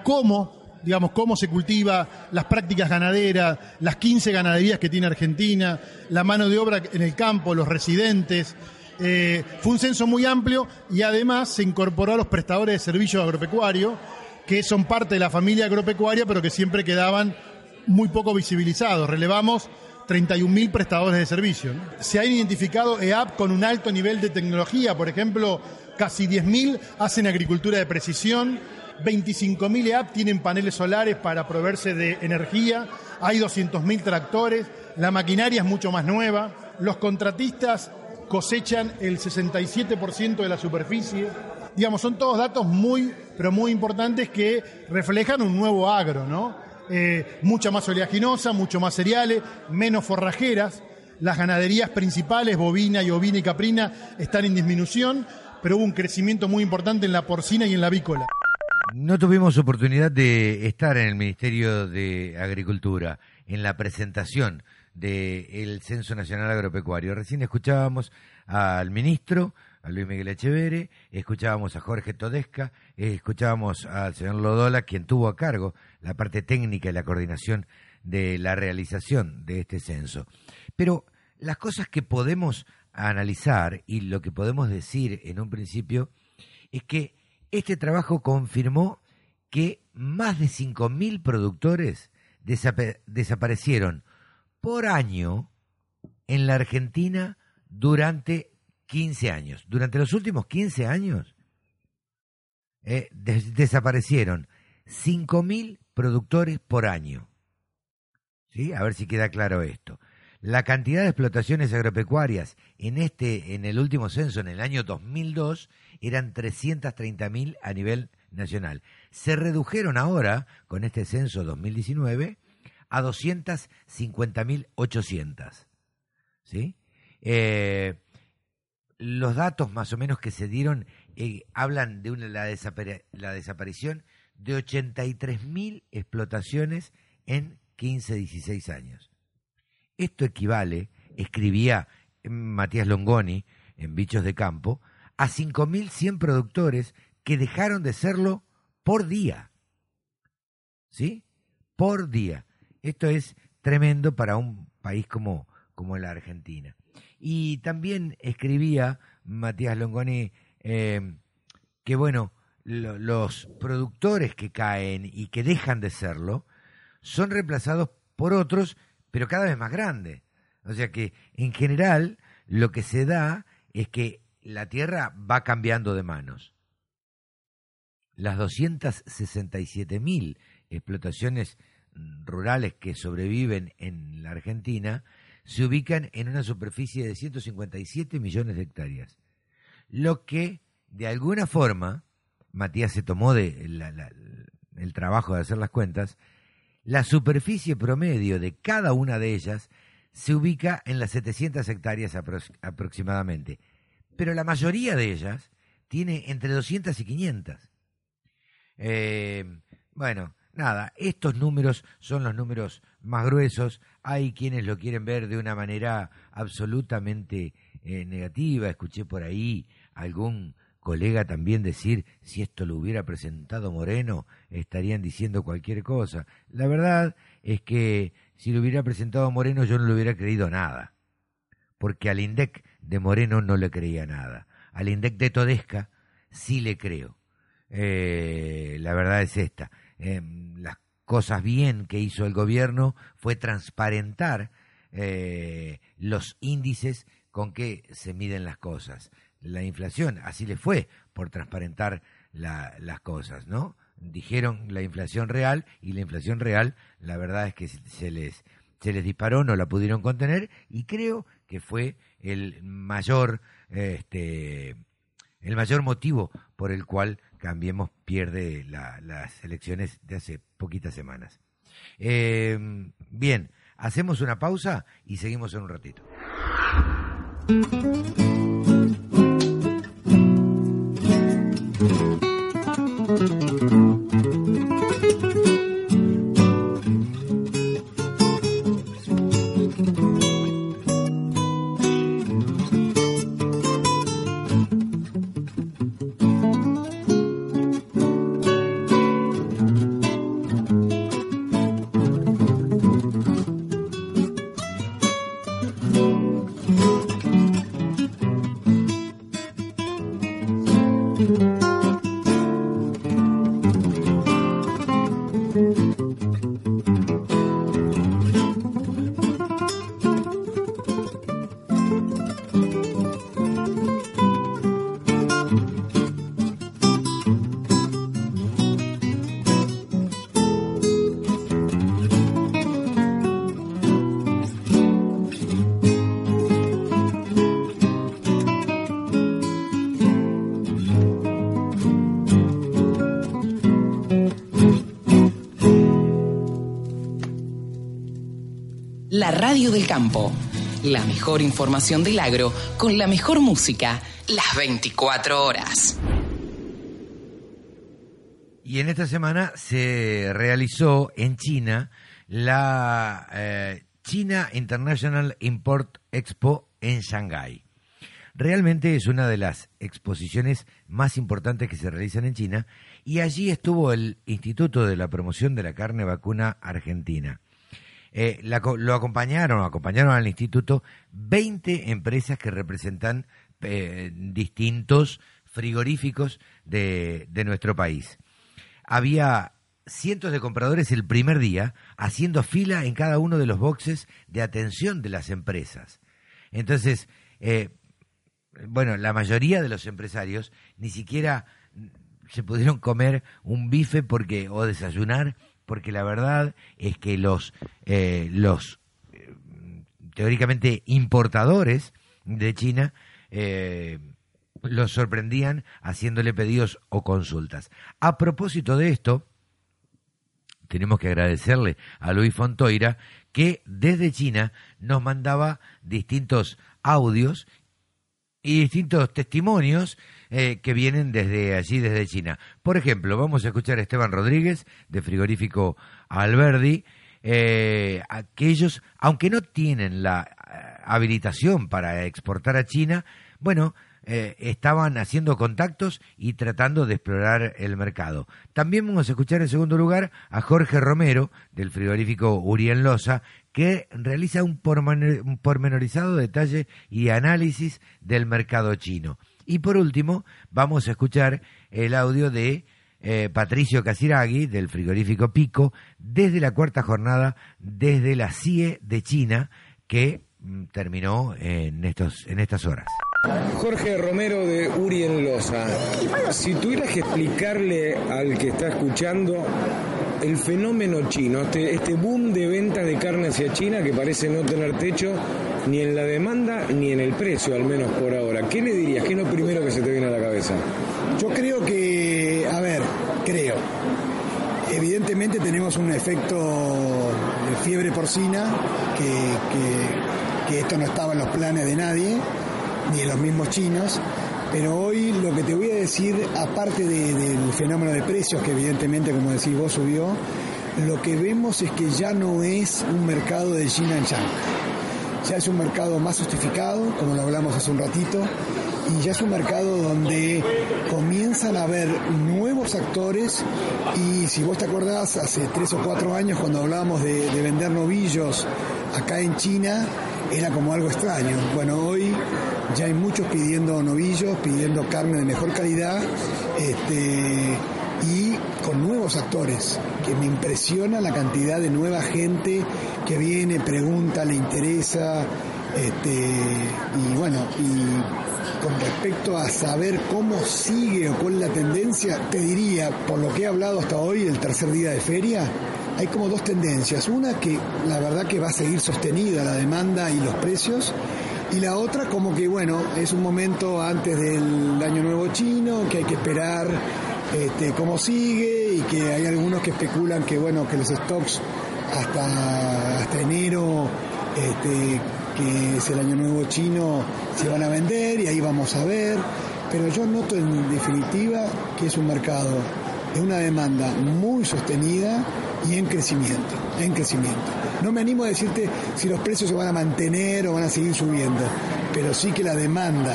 cómo, digamos, cómo se cultiva, las prácticas ganaderas, las 15 ganaderías que tiene Argentina, la mano de obra en el campo, los residentes. Eh, fue un censo muy amplio y además se incorporó a los prestadores de servicios agropecuarios, que son parte de la familia agropecuaria, pero que siempre quedaban muy poco visibilizados. Relevamos 31.000 prestadores de servicios. Se han identificado EAP con un alto nivel de tecnología, por ejemplo, casi 10.000 hacen agricultura de precisión, 25.000 EAP tienen paneles solares para proveerse de energía, hay 200.000 tractores, la maquinaria es mucho más nueva, los contratistas cosechan el 67% de la superficie. Digamos, son todos datos muy, pero muy importantes que reflejan un nuevo agro, ¿no? Eh, mucha más oleaginosa, mucho más cereales, menos forrajeras. Las ganaderías principales, bovina y ovina y caprina, están en disminución pero hubo un crecimiento muy importante en la porcina y en la avícola. No tuvimos oportunidad de estar en el Ministerio de Agricultura en la presentación del Censo Nacional Agropecuario. Recién escuchábamos al ministro, a Luis Miguel Echevere, escuchábamos a Jorge Todesca, escuchábamos al señor Lodola, quien tuvo a cargo la parte técnica y la coordinación de la realización de este censo. Pero las cosas que podemos analizar y lo que podemos decir en un principio es que este trabajo confirmó que más de 5.000 productores desaparecieron por año en la Argentina durante 15 años. Durante los últimos 15 años eh, desaparecieron 5.000 productores por año. ¿Sí? A ver si queda claro esto. La cantidad de explotaciones agropecuarias en este, en el último censo, en el año 2002, eran 330.000 a nivel nacional. Se redujeron ahora, con este censo 2019, a 250.800. ¿Sí? Eh, los datos más o menos que se dieron eh, hablan de una, la, la desaparición de 83.000 explotaciones en 15, 16 años. Esto equivale, escribía Matías Longoni en Bichos de Campo, a 5.100 productores que dejaron de serlo por día. ¿Sí? Por día. Esto es tremendo para un país como, como la Argentina. Y también escribía Matías Longoni eh, que, bueno, los productores que caen y que dejan de serlo son reemplazados por otros, pero cada vez más grandes. O sea que, en general, lo que se da es que la tierra va cambiando de manos. Las 267.000 explotaciones rurales que sobreviven en la Argentina se ubican en una superficie de 157 millones de hectáreas. Lo que, de alguna forma, Matías se tomó de el trabajo de hacer las cuentas, la superficie promedio de cada una de ellas se ubica en las 700 hectáreas aproximadamente, pero la mayoría de ellas tiene entre 200 y 500. Eh, bueno, nada, estos números son los números más gruesos. Hay quienes lo quieren ver de una manera absolutamente eh, negativa. Escuché por ahí algún colega también decir si esto lo hubiera presentado Moreno, estarían diciendo cualquier cosa. La verdad es que si lo hubiera presentado Moreno yo no le hubiera creído nada, porque al INDEC de Moreno no le creía nada. Al INDEC de Todesca sí le creo. Eh, la verdad es esta. Em, las cosas bien que hizo el gobierno fue transparentar eh, los índices con que se miden las cosas. La inflación, así le fue por transparentar las cosas, ¿no? Dijeron la inflación real y la inflación real, la verdad es que se les, se les disparó, no la pudieron contener y creo que fue el mayor, este, el mayor motivo por el cual Cambiemos pierde las elecciones de hace poquitas semanas. Eh, bien, hacemos una pausa y seguimos en un ratito. La radio del campo. La mejor información del agro con la mejor música las 24 horas. Y en esta semana se realizó en China la eh, China International Import Expo en Shanghái. Realmente es una de las exposiciones más importantes que se realizan en China y allí estuvo el Instituto de la Promoción de la Carne Vacuna Argentina. Eh, lo acompañaron, acompañaron al instituto 20 empresas que representan eh, distintos frigoríficos de, nuestro país. Había cientos de compradores el primer día haciendo fila en cada uno de los boxes de atención de las empresas. Entonces, eh, bueno, la mayoría de los empresarios ni siquiera se pudieron comer un bife porque o desayunar porque la verdad es que los, eh, los eh, teóricamente importadores de China eh, los sorprendían haciéndole pedidos o consultas. A propósito de esto, tenemos que agradecerle a Luis Fontoira que desde China nos mandaba distintos audios y distintos testimonios eh, que vienen desde allí, desde China. Por ejemplo, vamos a escuchar a Esteban Rodríguez, de Frigorífico Alberdi, eh, que ellos, aunque no tienen la eh, habilitación para exportar a China, bueno, estaban haciendo contactos y tratando de explorar el mercado. También vamos a escuchar en segundo lugar a Jorge Romero, del frigorífico Uriel Loza, que realiza un, pormenorizado detalle y análisis del mercado chino. Y por último, vamos a escuchar el audio de eh, Patricio Casiraghi, del frigorífico Pico, desde la cuarta jornada, desde la CIE de China, que mm, terminó en, estos, en estas horas. Jorge Romero de Uri en. Si tuvieras que explicarle al que está escuchando el fenómeno chino, este, este boom de ventas de carne hacia China que parece no tener techo ni en la demanda ni en el precio, al menos por ahora, ¿qué le dirías? ¿Qué es lo primero que se te viene a la cabeza? Yo creo que, a ver, creo. Evidentemente tenemos un efecto de fiebre porcina, que, que esto no estaba en los planes de nadie ni en los mismos chinos. Pero hoy lo que te voy a decir, aparte del fenómeno de precios, que evidentemente, como decís vos, subió, lo que vemos es que ya no es un mercado de en China. Ya es un mercado más justificado, como lo hablamos hace un ratito, y ya es un mercado donde comienzan a haber nuevos actores y si vos te acordás, hace tres o cuatro años cuando hablábamos de, de vender novillos acá en China, era como algo extraño. Bueno, hoy ya hay muchos pidiendo novillos, pidiendo carne de mejor calidad, este, y con nuevos actores, que me impresiona la cantidad de nueva gente que viene, pregunta, le interesa, este, y bueno, y con respecto a saber cómo sigue o cuál es la tendencia, te diría, por lo que he hablado hasta hoy, el tercer día de feria, hay como dos tendencias. Una que la verdad que va a seguir sostenida la demanda y los precios. Y la otra como que, bueno, es un momento antes del Año Nuevo Chino, que hay que esperar este, cómo sigue y que hay algunos que especulan que, bueno, que los stocks hasta, hasta enero, este, que es el Año Nuevo Chino, se van a vender y ahí vamos a ver. Pero yo noto en definitiva que es un mercado de una demanda muy sostenida y en crecimiento, en crecimiento. No me animo a decirte si los precios se van a mantener o van a seguir subiendo, pero sí que la demanda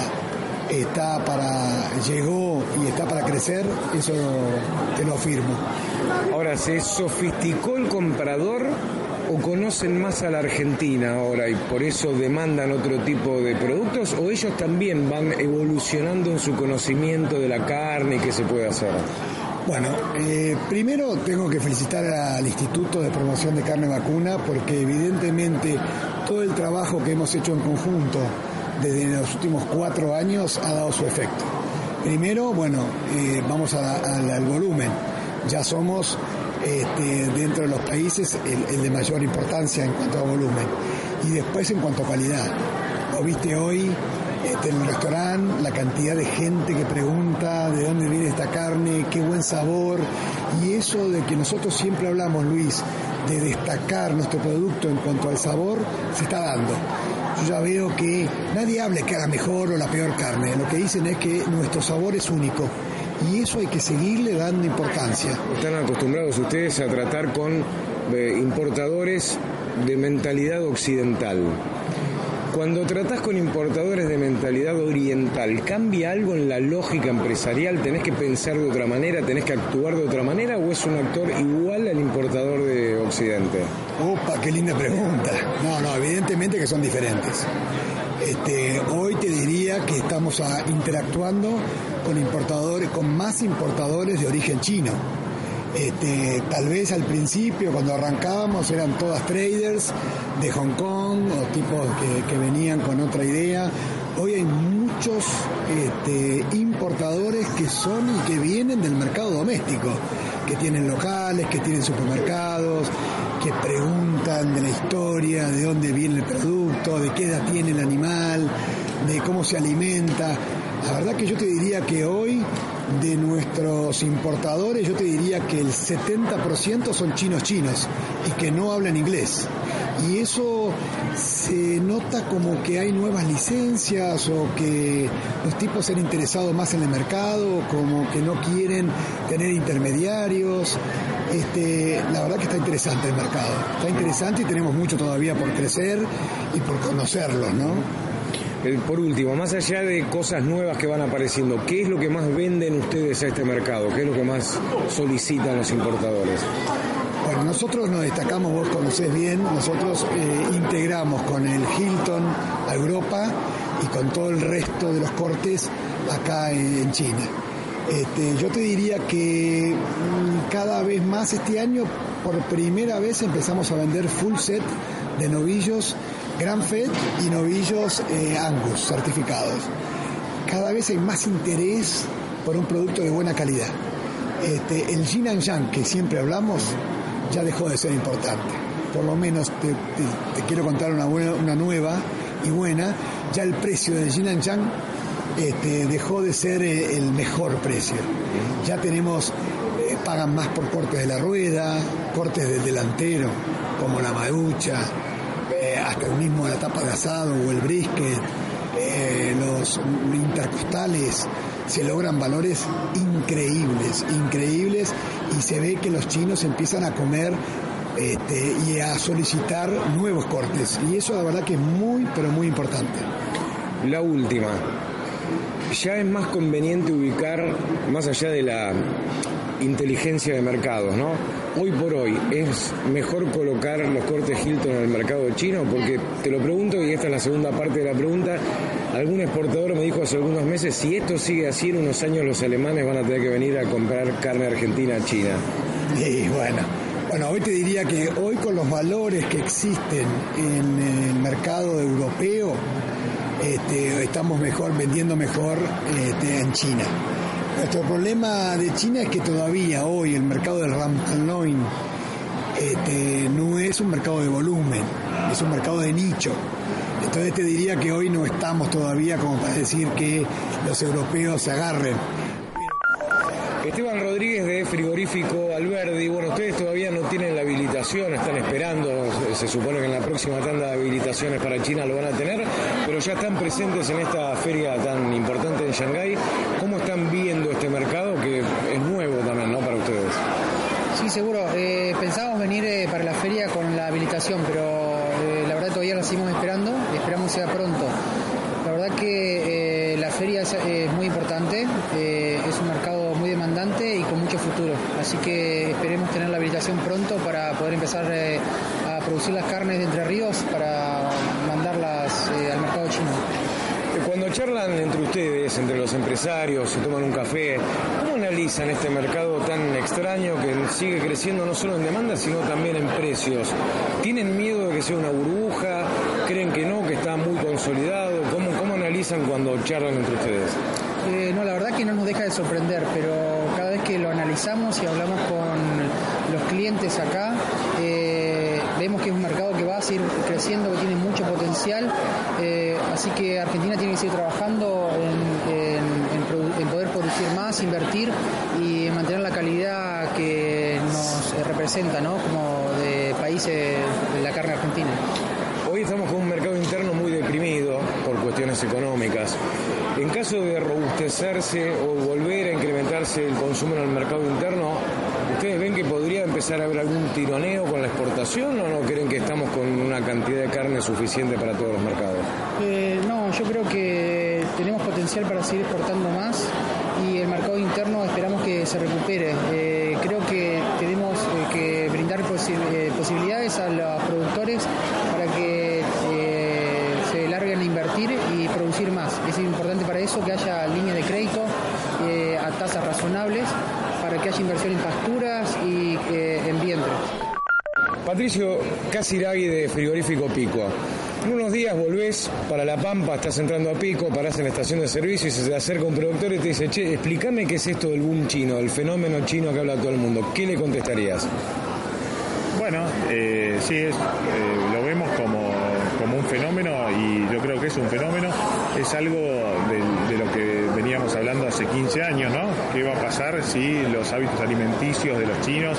está para llegó y está para crecer, eso te lo afirmo. Ahora, ¿se sofisticó el comprador o conocen más a la Argentina ahora y por eso demandan otro tipo de productos o ellos también van evolucionando en su conocimiento de la carne y qué se puede hacer? Bueno, eh, primero tengo que felicitar al Instituto de Promoción de Carne Vacuna porque evidentemente todo el trabajo que hemos hecho en conjunto desde los últimos cuatro años ha dado su efecto. Primero, bueno, eh, vamos al volumen. Ya somos este, dentro de los países el, el, de mayor importancia en cuanto a volumen. Y después en cuanto a calidad. Lo viste hoy este, en el restaurante, la cantidad de gente que pregunta de dónde viene esta carne, qué buen sabor, y eso de que nosotros siempre hablamos, Luis, de destacar nuestro producto en cuanto al sabor, se está dando. Yo ya veo que nadie habla que haga mejor o la peor carne, lo que dicen es que nuestro sabor es único y eso hay que seguirle dando importancia. Están acostumbrados ustedes a tratar con eh, importadores de mentalidad occidental. Cuando tratás con importadores de mentalidad oriental, ¿cambia algo en la lógica empresarial? ¿Tenés que pensar de otra manera? ¿Tenés que actuar de otra manera? ¿O es un actor igual al importador de Occidente? Opa, qué linda pregunta. No, no, evidentemente que son diferentes. Este, hoy te diría que estamos interactuando con importadores, con más importadores de origen chino este, tal vez al principio, cuando arrancábamos, eran todas traders de Hong Kong o tipos que, venían con otra idea. Hoy hay muchos este, importadores que son y que vienen del mercado doméstico, que tienen locales, que tienen supermercados, que preguntan de la historia, de dónde viene el producto, de qué edad tiene el animal. de cómo se alimenta. La verdad que yo te diría que hoy de nuestros importadores, yo te diría que el 70% son chinos chinos y que no hablan inglés. Y eso se nota como que hay nuevas licencias o que los tipos se han interesado más en el mercado, como que no quieren tener intermediarios. Este, la verdad que está interesante el mercado. Está interesante y tenemos mucho todavía por crecer y por conocerlos, ¿no? Eh, Por último, más allá de cosas nuevas que van apareciendo, ¿qué es lo que más venden ustedes a este mercado? ¿Qué es lo que más solicitan los importadores? Bueno, nosotros nos destacamos, vos conocés bien, nosotros eh, integramos con el Hilton a Europa y con todo el resto de los cortes acá en, China. Este, yo te diría que mm, cada vez más este año, por primera vez empezamos a vender full set de novillos Gran Fed y novillos eh, Angus certificados. Cada vez hay más interés por un producto de buena calidad. Este, el Yin Yang que siempre hablamos ya dejó de ser importante. Por lo menos te, quiero contar una, buena- una nueva y buena. Ya el precio del Yin Yang este, dejó de ser eh, el mejor precio. Ya tenemos, eh, pagan más por cortes de la rueda, cortes del delantero, como la maducha, hasta mismo la tapa de asado o el brisket, eh, los intercostales, se logran valores increíbles, increíbles, y se ve que los chinos empiezan a comer este, y a solicitar nuevos cortes. Y eso la verdad que es muy, pero muy importante. La última. Ya es más conveniente ubicar, más allá de la inteligencia de mercados, ¿no? Hoy por hoy, ¿es mejor colocar los cortes Hilton en el mercado chino? Porque te lo pregunto, y esta es la segunda parte de la pregunta, algún exportador me dijo hace algunos meses, si esto sigue así, en unos años los alemanes van a tener que venir a comprar carne argentina a China. Y bueno, bueno, hoy te diría que hoy con los valores que existen en el mercado europeo, este, estamos mejor, vendiendo mejor este, en China. Nuestro problema de China es que todavía hoy el mercado del loin este, no es un mercado de volumen, es un mercado de nicho. Entonces te diría que hoy no estamos todavía como para decir que los europeos se agarren. Esteban Rodríguez de Frigorífico Alberdi, bueno, ustedes todavía no tienen la habilitación, están esperando, se supone que en la próxima tanda de habilitaciones para China lo van a tener, pero ya están presentes en esta feria tan importante en Shanghái. ¿Cómo están viendo este mercado que es nuevo también, ¿no? Para ustedes. Sí, seguro. Eh, pensábamos venir eh, para la feria con pero eh, la verdad todavía la seguimos esperando esperamos sea pronto. La verdad que eh, la feria es, muy importante, eh, es un mercado muy demandante y con mucho futuro. Así que esperemos tener la habilitación pronto para poder empezar a producir las carnes de Entre Ríos para mandarlas al mercado chino. Cuando charlan entre ustedes, entre los empresarios, se toman un café, ¿cómo analizan este mercado tan extraño que sigue creciendo no solo en demanda, sino también en precios? ¿Tienen miedo de que sea una burbuja? ¿Creen que no, que está muy consolidado? ¿Cómo, cómo analizan cuando charlan entre ustedes? Eh, no, la verdad que no nos deja de sorprender, pero cada vez que lo analizamos y hablamos con los clientes acá, eh, vemos que es un mercado que va a seguir creciendo, que tiene mucho potencial, eh, así que Argentina tiene que seguir trabajando en, en- en en producir más, invertir y mantener la calidad que nos eh, representa, ¿no? Como de países de la carne argentina. Hoy estamos con un mercado interno muy deprimido por cuestiones económicas. En caso de robustecerse o volver a incrementarse el consumo en el mercado interno, ¿ustedes ven que podría empezar a haber algún tironeo con la exportación o no creen que estamos con una cantidad de carne suficiente para todos los mercados? Eh, no, yo creo que tenemos potencial para seguir exportando más esperamos que se recupere. Eh, creo que tenemos eh, que brindar eh, posibilidades a los productores para que se larguen a invertir y producir más. Es importante para eso que haya líneas de crédito a tasas razonables para que haya inversión en pasturas y en vientres. Patricio Casiragui de Frigorífico Pico. En unos días volvés para La Pampa, estás entrando a Pico, parás en la estación de servicio y se te acerca un productor y te dice, che, explícame qué es esto del boom chino, el fenómeno chino que habla todo el mundo. ¿Qué le contestarías? Bueno, eh, sí, es, eh, lo vemos como, como un fenómeno y yo creo que es un fenómeno, es algo de, lo que veníamos hablando hace 15 años, ¿no? ¿Qué va a pasar si los hábitos alimenticios de los chinos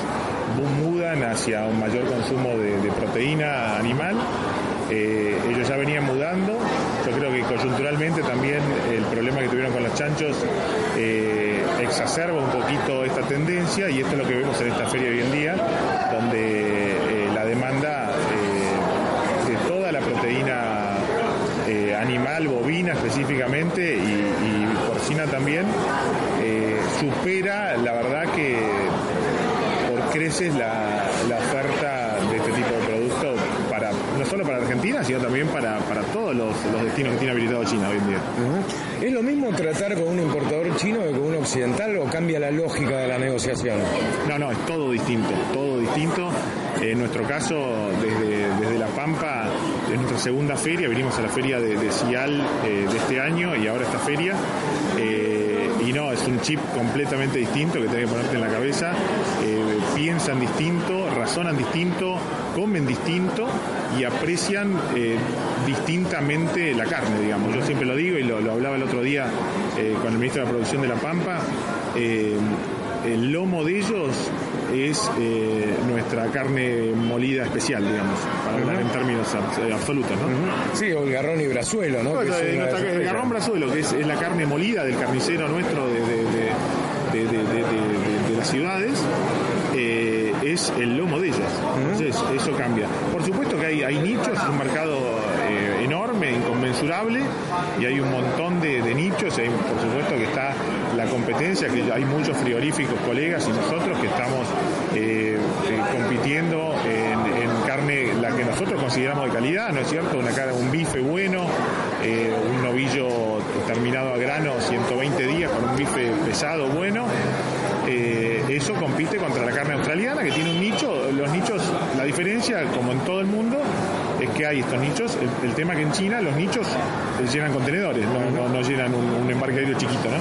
mudan hacia un mayor consumo de proteína animal? Eh, ellos ya venían mudando, yo creo que coyunturalmente también el problema que tuvieron con los chanchos eh, exacerba un poquito esta tendencia y esto es lo que vemos en esta feria hoy en día, donde eh, la demanda de toda la proteína animal, bovina específicamente y, porcina también, supera la verdad que por creces la, la oferta de este tipo de producto para no solo para Argentina, sino también para, para todos los, los destinos que tiene habilitado China hoy en día. ¿Es lo mismo tratar con un importador chino que con un occidental o cambia la lógica de la negociación? No, no, es todo distinto, todo distinto. En nuestro caso, desde, desde La Pampa, es nuestra segunda feria, venimos a la feria de, de Cial eh, de este año y ahora esta feria. Eh, y no, es un chip completamente distinto que tenés que ponerte en la cabeza. Eh, piensan distinto, razonan distinto, comen distinto y aprecian eh, distintamente la carne, digamos. Yo siempre lo digo y lo, lo hablaba el otro día eh, con el ministro de la Producción de La Pampa. eh, el lomo de ellos es eh, nuestra carne molida especial, digamos, para hablar en términos abs- absolutos, ¿no? Sí, o el garrón y brazuelo, ¿no? No, Que es el, nuestra- garrón brazuelo, que es, es la carne molida del carnicero nuestro de, de- de- de- de- de- de- de- de las ciudades, es el lomo de ellas. Entonces, eso cambia. Por supuesto que hay, hay nichos, es un mercado eh, enorme, inconmensurable, y hay un montón de, nichos, hay, por supuesto que está la competencia, que hay muchos frigoríficos, colegas y nosotros que estamos eh, eh, compitiendo en, carne, la que nosotros consideramos de calidad, ¿no es cierto? Una, cara- un bife bueno, un novillo terminado a grano, 120 días, con un bife pesado bueno. Eso compite contra la carne australiana que tiene un nicho. Los nichos, la diferencia, como en todo el mundo, es que hay estos nichos. El, el tema que en China los nichos eh, llenan contenedores, no, no- no llenan un, un embarque aéreo chiquito, ¿no?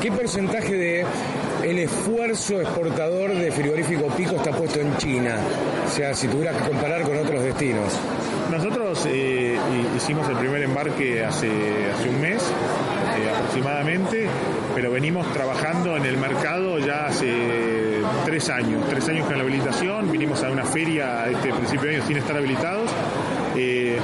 ¿Qué porcentaje de el esfuerzo exportador de frigorífico Pico está puesto en China? O sea, si tuvieras que comparar con otros destinos. Nosotros eh, hi- hicimos el primer embarque hace, hace un mes eh, aproximadamente, pero venimos trabajando en el mercado ya hace tres años, tres años con la habilitación, vinimos a una feria este principio de año sin estar habilitados. Eh,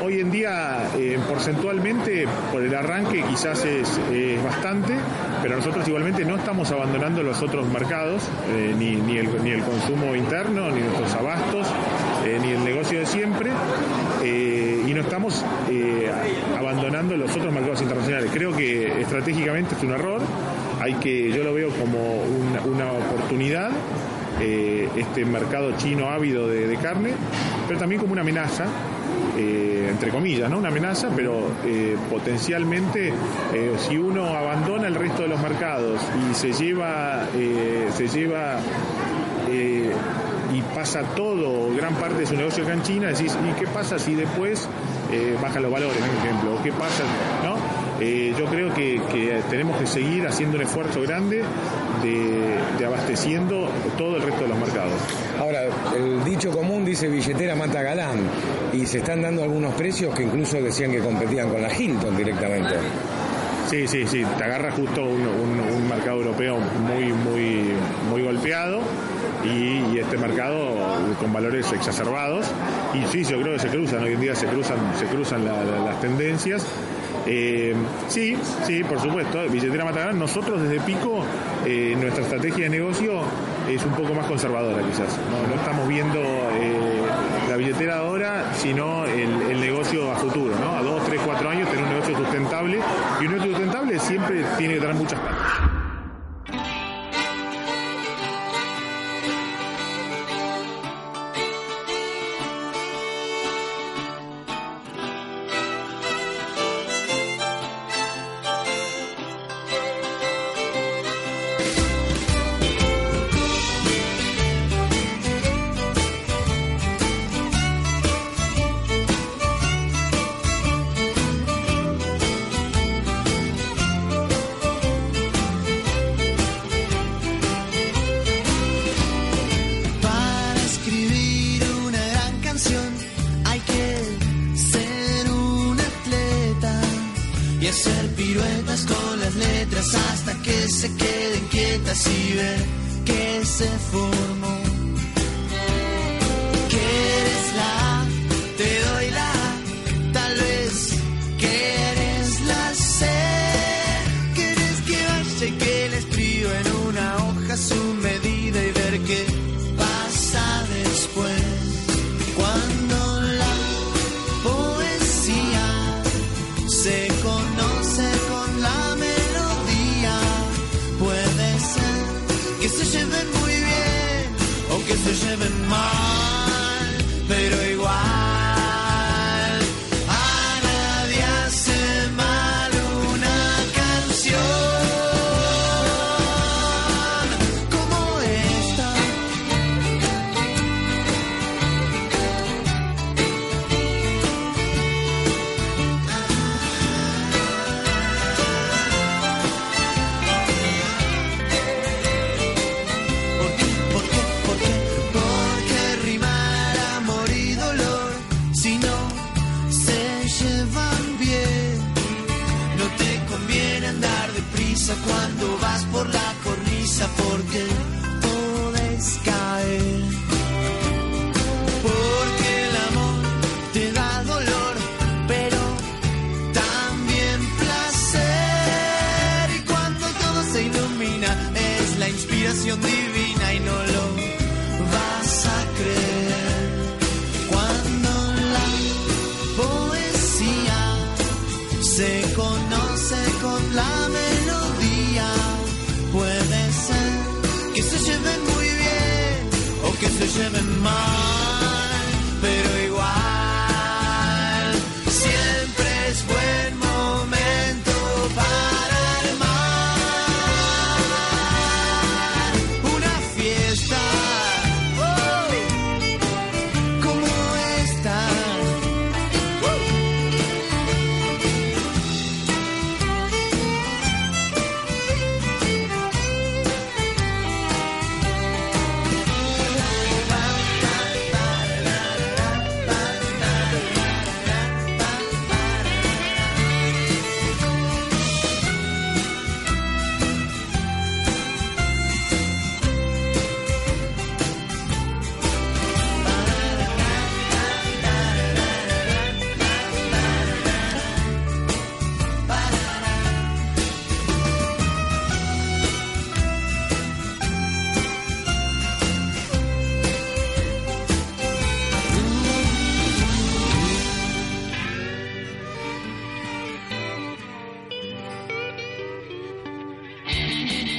Hoy en día, eh, porcentualmente, por el arranque quizás es, es bastante, pero nosotros igualmente no estamos abandonando los otros mercados, eh, ni, ni, el, ni el consumo interno, ni nuestros abastos, ni el negocio de siempre, no estamos eh, abandonando los otros mercados internacionales. Creo que estratégicamente es un error, hay que, yo lo veo como una, oportunidad eh, este mercado chino ávido de, carne, pero también como una amenaza, eh, entre comillas, ¿no? Una amenaza, pero potencialmente si uno abandona el resto de los mercados y se lleva, se lleva y pasa todo, gran parte de su negocio acá en China, decís, ¿y qué pasa si después eh, bajan los valores, por ejemplo? ¿O qué pasa? ¿No? Eh, yo creo que, que tenemos que seguir haciendo un esfuerzo grande de, de abasteciendo todo el resto de los mercados. Ahora, el dicho común dice billetera mata galán y se están dando algunos precios que incluso decían que competían con la Hilton directamente. Sí, sí, sí, te agarra justo un, un- un mercado europeo muy, muy, muy golpeado y, este mercado con valores exacerbados. Y sí, yo creo que se cruzan, hoy en día se cruzan, se cruzan la- la- las tendencias. Eh, sí, sí, por supuesto, billetera Matagalán. Nosotros desde Pico, eh, nuestra estrategia de negocio es un poco más conservadora quizás. No, no estamos viendo eh, la billetera ahora, sino el, el negocio a futuro, ¿no? A dos, tres, cuatro años tener un negocio sustentable. Y un negocio sustentable siempre tiene que tener muchas partes.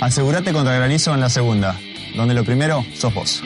Asegúrate contra granizo en la segunda, donde lo primero sos vos.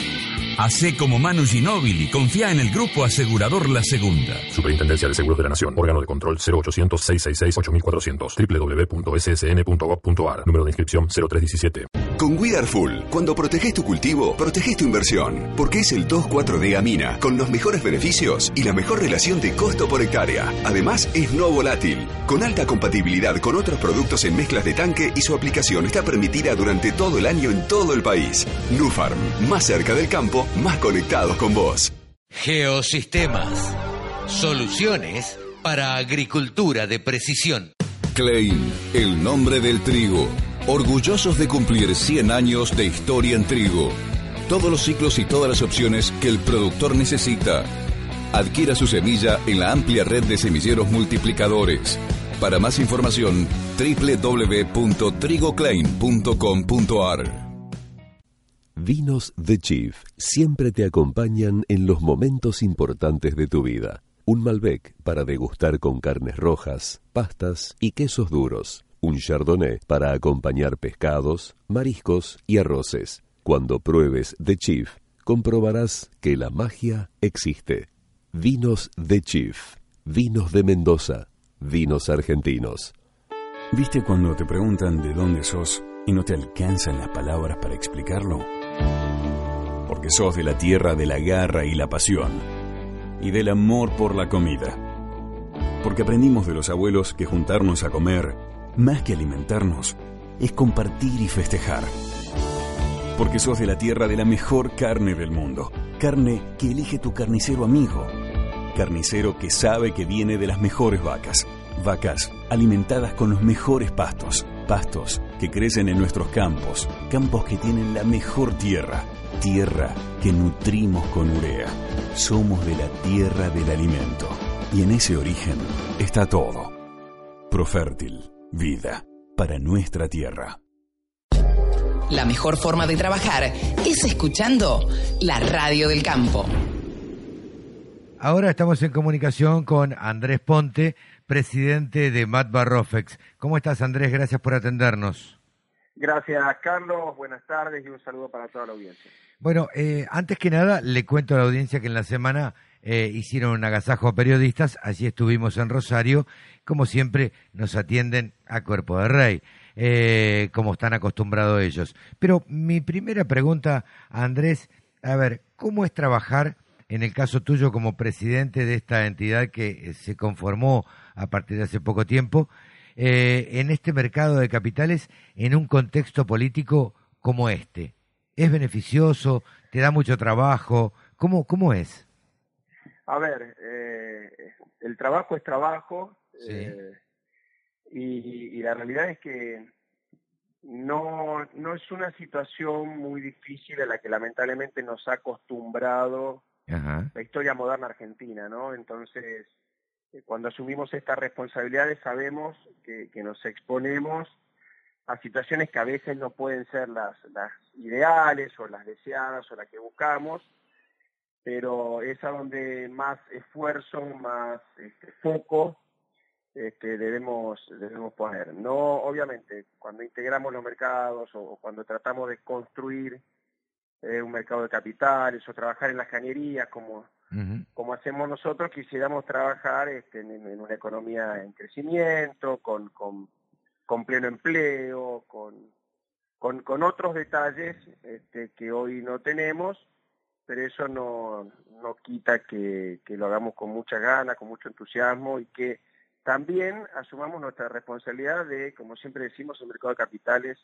Hacé como Manu Ginóbili, confía en el grupo asegurador La Segunda. Superintendencia de Seguros de la Nación. Órgano de control 0800-666-8400. www.ssn.gov.ar. Número de inscripción 0317. Con Full, cuando proteges tu cultivo, proteges tu inversión. Porque es el 2,4-D Amina, con los mejores beneficios y la mejor relación de costo por hectárea. Además, es no volátil, con alta compatibilidad con otros productos en mezclas de tanque y su aplicación está permitida durante todo el año en todo el país. Nufarm, más cerca del campo, más conectados con vos. Geosistemas. Soluciones para agricultura de precisión. Klein, el nombre del trigo. Orgullosos de cumplir 100 años de historia en trigo. Todos los ciclos y todas las opciones que el productor necesita. Adquiera su semilla en la amplia red de semilleros multiplicadores. Para más información, www.trigoclaim.com.ar. Vinos The Chief siempre te acompañan en los momentos importantes de tu vida. Un Malbec para degustar con carnes rojas, pastas y quesos duros. Un Chardonnay para acompañar pescados, mariscos y arroces. Cuando pruebes The Chief, comprobarás que la magia existe. Vinos The Chief. Vinos de Mendoza. Vinos argentinos. ¿Viste cuando te preguntan de dónde sos y no te alcanzan las palabras para explicarlo? Porque sos de la tierra de la garra y la pasión y del amor por la comida. Porque aprendimos de los abuelos que juntarnos a comer, más que alimentarnos, es compartir y festejar. Porque sos de la tierra de la mejor carne del mundo. Carne que elige tu carnicero amigo. Carnicero que sabe que viene de las mejores vacas. Vacas alimentadas con los mejores pastos. Pastos que crecen en nuestros campos. Campos que tienen la mejor tierra. Tierra que nutrimos con urea. Somos de la tierra del alimento. Y en ese origen está todo. Profértil. Vida para nuestra tierra. La mejor forma de trabajar es escuchando la radio del campo. Ahora estamos en comunicación con Andrés Ponte, presidente de Matba Rofex. ¿Cómo estás, Andrés? Gracias por atendernos. Gracias, Carlos. Buenas tardes y un saludo para toda la audiencia. Bueno, eh, antes que nada, le cuento a la audiencia que en la semana eh, hicieron un agasajo a periodistas. Allí estuvimos en Rosario. Como siempre, nos atienden a cuerpo de rey, eh, como están acostumbrados ellos. Pero mi primera pregunta, Andrés, a ver, ¿cómo es trabajar en el caso tuyo como presidente de esta entidad que eh, se conformó a partir de hace poco tiempo, en este mercado de capitales en un contexto político como este? ¿Es beneficioso? ¿Te da mucho trabajo? ¿Cómo, cómo es? A ver, eh, el trabajo es trabajo eh, y, y la realidad es que no, no es una situación muy difícil a la que lamentablemente nos ha acostumbrado Ajá. la historia moderna argentina, ¿no? Entonces, eh, cuando asumimos estas responsabilidades sabemos que, que nos exponemos a situaciones que a veces no pueden ser las, las ideales o las deseadas o las que buscamos, pero es a donde más esfuerzo, más este, foco este, debemos, debemos poner. No, obviamente, cuando integramos los mercados o, o cuando tratamos de construir eh, un mercado de capitales o trabajar en las cañerías como, como hacemos nosotros, quisiéramos trabajar este, en, en una economía en crecimiento, con, con, con pleno empleo, con, con, con otros detalles este, que hoy no tenemos, pero eso no, no quita que, lo hagamos con mucha gana, con mucho entusiasmo y que también asumamos nuestra responsabilidad de, como siempre decimos, el mercado de capitales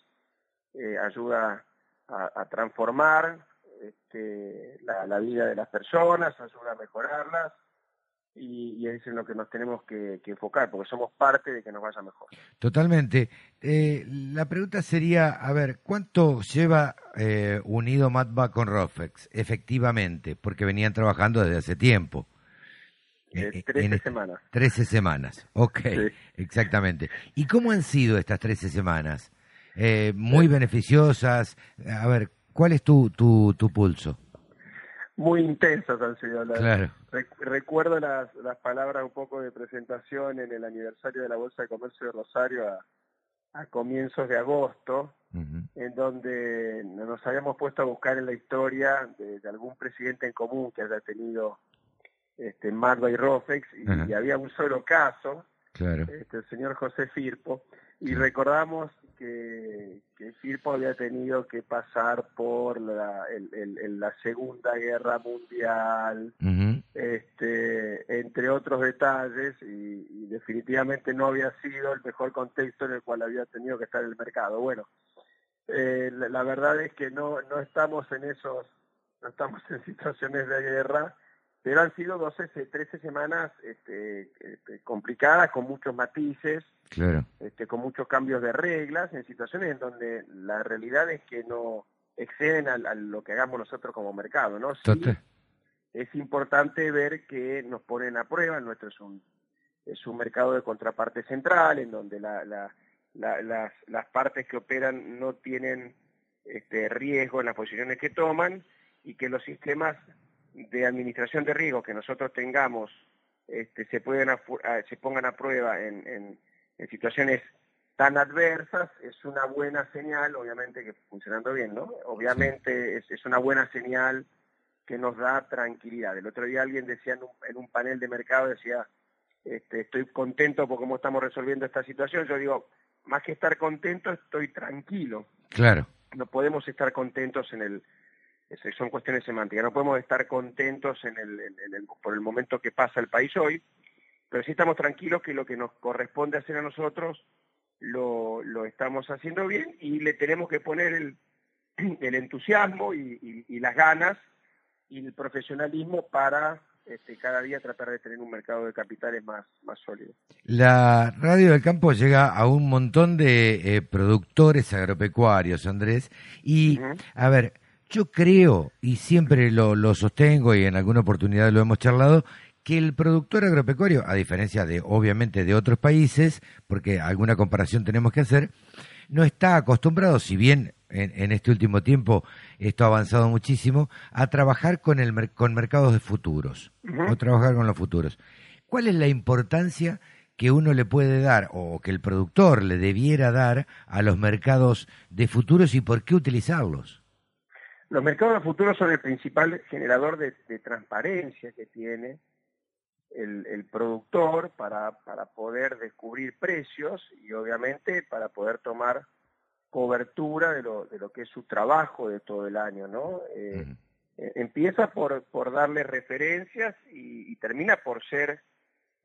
eh, ayuda a, a transformar este, la, la, vida de las personas, ayuda a mejorarlas y, y es en lo que nos tenemos que, que, enfocar, porque somos parte de que nos vaya mejor. Totalmente. Eh, la pregunta sería, a ver, ¿cuánto lleva eh, unido Matba con Rofex, efectivamente? Porque venían trabajando desde hace tiempo. Eh, 13 en semanas. 13 semanas, ok, Sí. exactamente. ¿Y cómo han sido estas 13 semanas? Eh, muy beneficiosas. A ver, ¿cuál es tu, tu, tu pulso? Muy intensas han sido las. Claro. Recuerdo las, las palabras un poco de presentación en el aniversario de la Bolsa de Comercio de Rosario a, a comienzos de agosto, en donde nos habíamos puesto a buscar en la historia de, de algún presidente en común que haya tenido este, Marva y Rofex, y había un solo caso, Claro. este, el señor José Firpo, y recordamos que, que Firpo había tenido que pasar por la, el- el- el- la Segunda Guerra Mundial, este, entre otros detalles, y, y definitivamente no había sido el mejor contexto en el cual había tenido que estar el mercado. Bueno, eh, la, la verdad es que no, no estamos en esos, no estamos en situaciones de guerra, pero han sido 12, se- 13 semanas este, este, complicadas, con muchos matices, Claro. este, con muchos cambios de reglas, en situaciones en donde la realidad es que no exceden a, a lo que hagamos nosotros como mercado, ¿no? Sí, es importante ver que nos ponen a prueba, nuestro es un, es un mercado de contraparte central, en donde la, la- la- las, las partes que operan no tienen este, riesgo en las posiciones que toman y que los sistemas de administración de riesgo que nosotros tengamos este, se, pueden a- se pongan a prueba en, en- en situaciones tan adversas, es una buena señal, obviamente que funcionando bien, ¿no? Obviamente es, es una buena señal que nos da tranquilidad. El otro día alguien decía en un, en un panel de mercado, decía, este, estoy contento por cómo estamos resolviendo esta situación. Yo digo, más que estar contento, estoy tranquilo. Claro. No podemos estar contentos en el, son cuestiones semánticas, no podemos estar contentos en el, en- en el- por el momento que pasa el país hoy, pero sí estamos tranquilos que lo que nos corresponde hacer a nosotros lo, lo estamos haciendo bien y le tenemos que poner el, el entusiasmo y, y- y las ganas y el profesionalismo para este, cada día tratar de tener un mercado de capitales más, más sólido. La radio del campo llega a un montón de eh, productores agropecuarios, Andrés, y a ver, yo creo, y siempre lo, lo sostengo y en alguna oportunidad lo hemos charlado, que el productor agropecuario, a diferencia de obviamente de otros países, porque alguna comparación tenemos que hacer, no está acostumbrado, si bien en, este último tiempo esto ha avanzado muchísimo, a trabajar con, el, con mercados de futuros, o trabajar con los futuros. ¿Cuál es la importancia que uno le puede dar o que el productor le debiera dar a los mercados de futuros y por qué utilizarlos? Los mercados de futuros son el principal generador de, de transparencia que tiene el, productor para, para poder descubrir precios y obviamente para poder tomar cobertura de lo, de lo que es su trabajo de todo el año, ¿no? Eh, eh, empieza por, por darle referencias y, termina por ser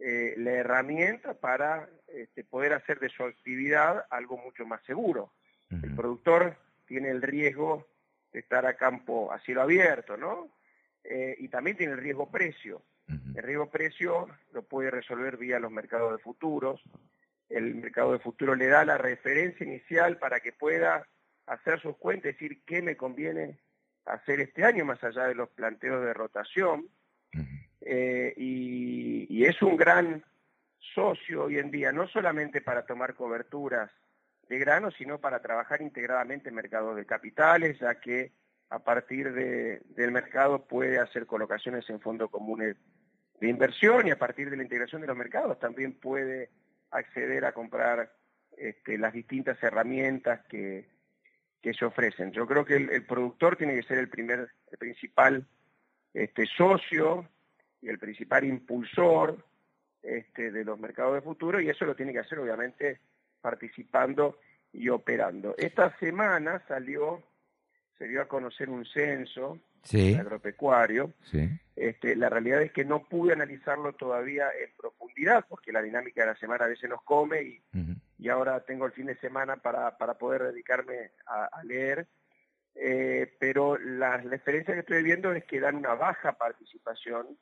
eh, la herramienta para este, poder hacer de su actividad algo mucho más seguro. El productor tiene el riesgo de estar a campo a cielo abierto, ¿no? y también tiene el riesgo precio. El riesgo precio lo puede resolver vía los mercados de futuros. El mercado de futuros le da la referencia inicial para que pueda hacer sus cuentas, decir qué me conviene hacer este año, más allá de los planteos de rotación. Eh, y, es un gran socio hoy en día, no solamente para tomar coberturas de grano, sino para trabajar integradamente en mercados de capitales, ya que a partir del mercado puede hacer colocaciones en fondos comunes de inversión y a partir de la integración de los mercados también puede acceder a comprar este, las distintas herramientas que, se ofrecen. Yo creo que el, productor tiene que ser el primer, el principal este, socio y el principal impulsor este, de los mercados de futuro y eso lo tiene que hacer obviamente participando y operando. Esta semana salió se dio a conocer un censo agropecuario. Este, la realidad es que no pude analizarlo todavía en profundidad porque la dinámica de la semana a veces nos come y, y ahora tengo el fin de semana para, para poder dedicarme a, leer. Eh, pero la, la experiencia que estoy viendo es que dan una baja participación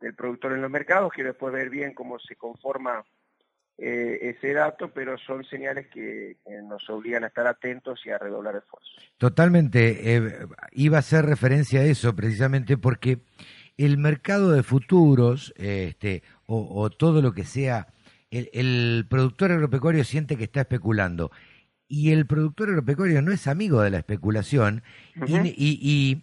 del productor en los mercados. Quiero después ver bien cómo se conforma eh, ese dato, pero son señales que, nos obligan a estar atentos y a redoblar esfuerzos. Totalmente. Eh, iba a hacer referencia a eso precisamente porque el mercado de futuros, este, o, todo lo que sea, el, productor agropecuario siente que está especulando. Y el productor agropecuario no es amigo de la especulación y, y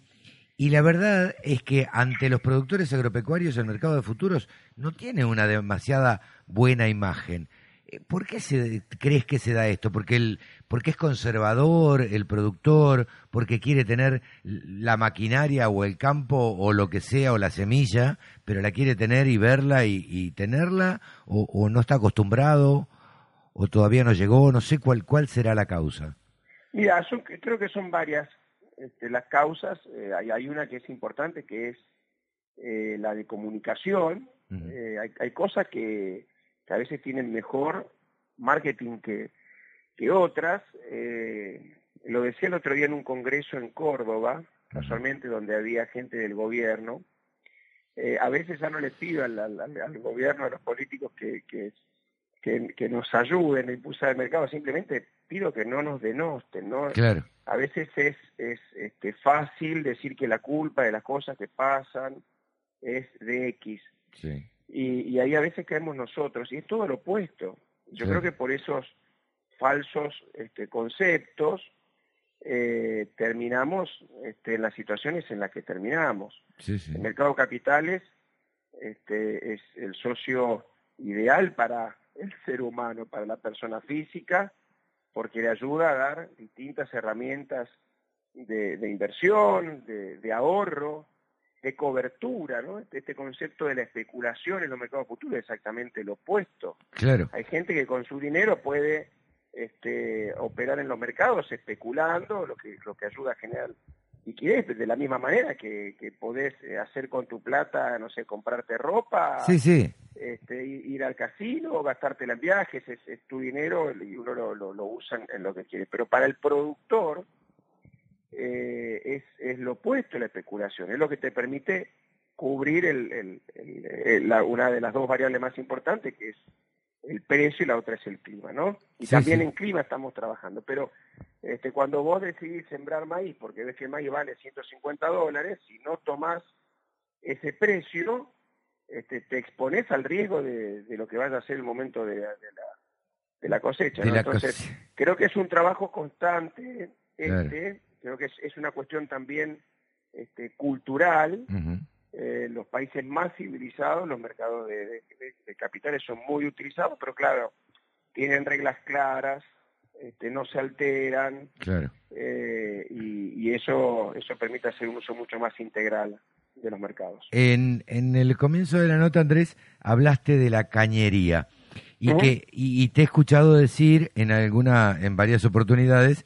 la verdad es que ante los productores agropecuarios el mercado de futuros no tiene una demasiada buena imagen. Eh, ¿Por qué se, crees que se da esto? ¿Porque, el, ¿Porque es conservador el productor? ¿Porque quiere tener la maquinaria o el campo o lo que sea o la semilla, pero la quiere tener y verla y, tenerla? O, no está acostumbrado? ¿O todavía no llegó? No sé cuál, cuál será la causa. Mira, creo que son varias este, las causas. Eh, hay, una que es importante, que es eh, la de comunicación. hay, hay cosas que que a veces tienen mejor marketing que, que otras. Eh, lo decía el otro día en un congreso en Córdoba, casualmente donde había gente del gobierno. Eh, a veces ya no les pido al, al, gobierno, a los políticos que, que, que, nos ayuden a impulsar el mercado, simplemente pido que no nos denosten. ¿no? A veces es, es este, fácil decir que la culpa de las cosas que pasan es de X. Sí y, ahí a veces caemos nosotros, y es todo lo opuesto. Yo creo que por esos falsos este, conceptos eh, terminamos este, en las situaciones en las que terminamos. El mercado de capitales este, es el socio ideal para el ser humano, para la persona física, porque le ayuda a dar distintas herramientas de, inversión, de ahorro, de cobertura, ¿no? Este, este concepto de la especulación en los mercados futuros es exactamente lo opuesto. Claro. Hay gente que con su dinero puede este, operar en los mercados especulando, lo que, lo que ayuda a generar liquidez, de la misma manera que, que podés eh, hacer con tu plata, no sé, comprarte ropa, sí, sí. Este, ir al casino, gastártela en viajes, es, es tu dinero y uno lo, lo, lo usa en lo que quiere. Pero para el productor, eh, es, es, lo opuesto a la especulación, es lo que te permite cubrir el, el- el- el- la- una de las dos variables más importantes, que es el precio y la otra es el clima, ¿no? Y Sí, también sí. en clima estamos trabajando, pero este, cuando vos decidís sembrar maíz, porque ves que el maíz vale 150 dólares, si no tomás ese precio, este, te expones al riesgo de, de lo que vaya a ser el momento de, de la, de la cosecha. De ¿no? la Entonces, cosecha. creo que es un trabajo constante, Claro. este, creo que es, es una cuestión también este, cultural. Eh, los países más civilizados, los mercados de, de- de- de capitales son muy utilizados, pero claro, tienen reglas claras, este, no se alteran, Claro. eh, y, y eso, eso permite hacer un uso mucho más integral de los mercados. En, en el comienzo de la nota, Andrés, hablaste de la cañería y que y, y te he escuchado decir en alguna en varias oportunidades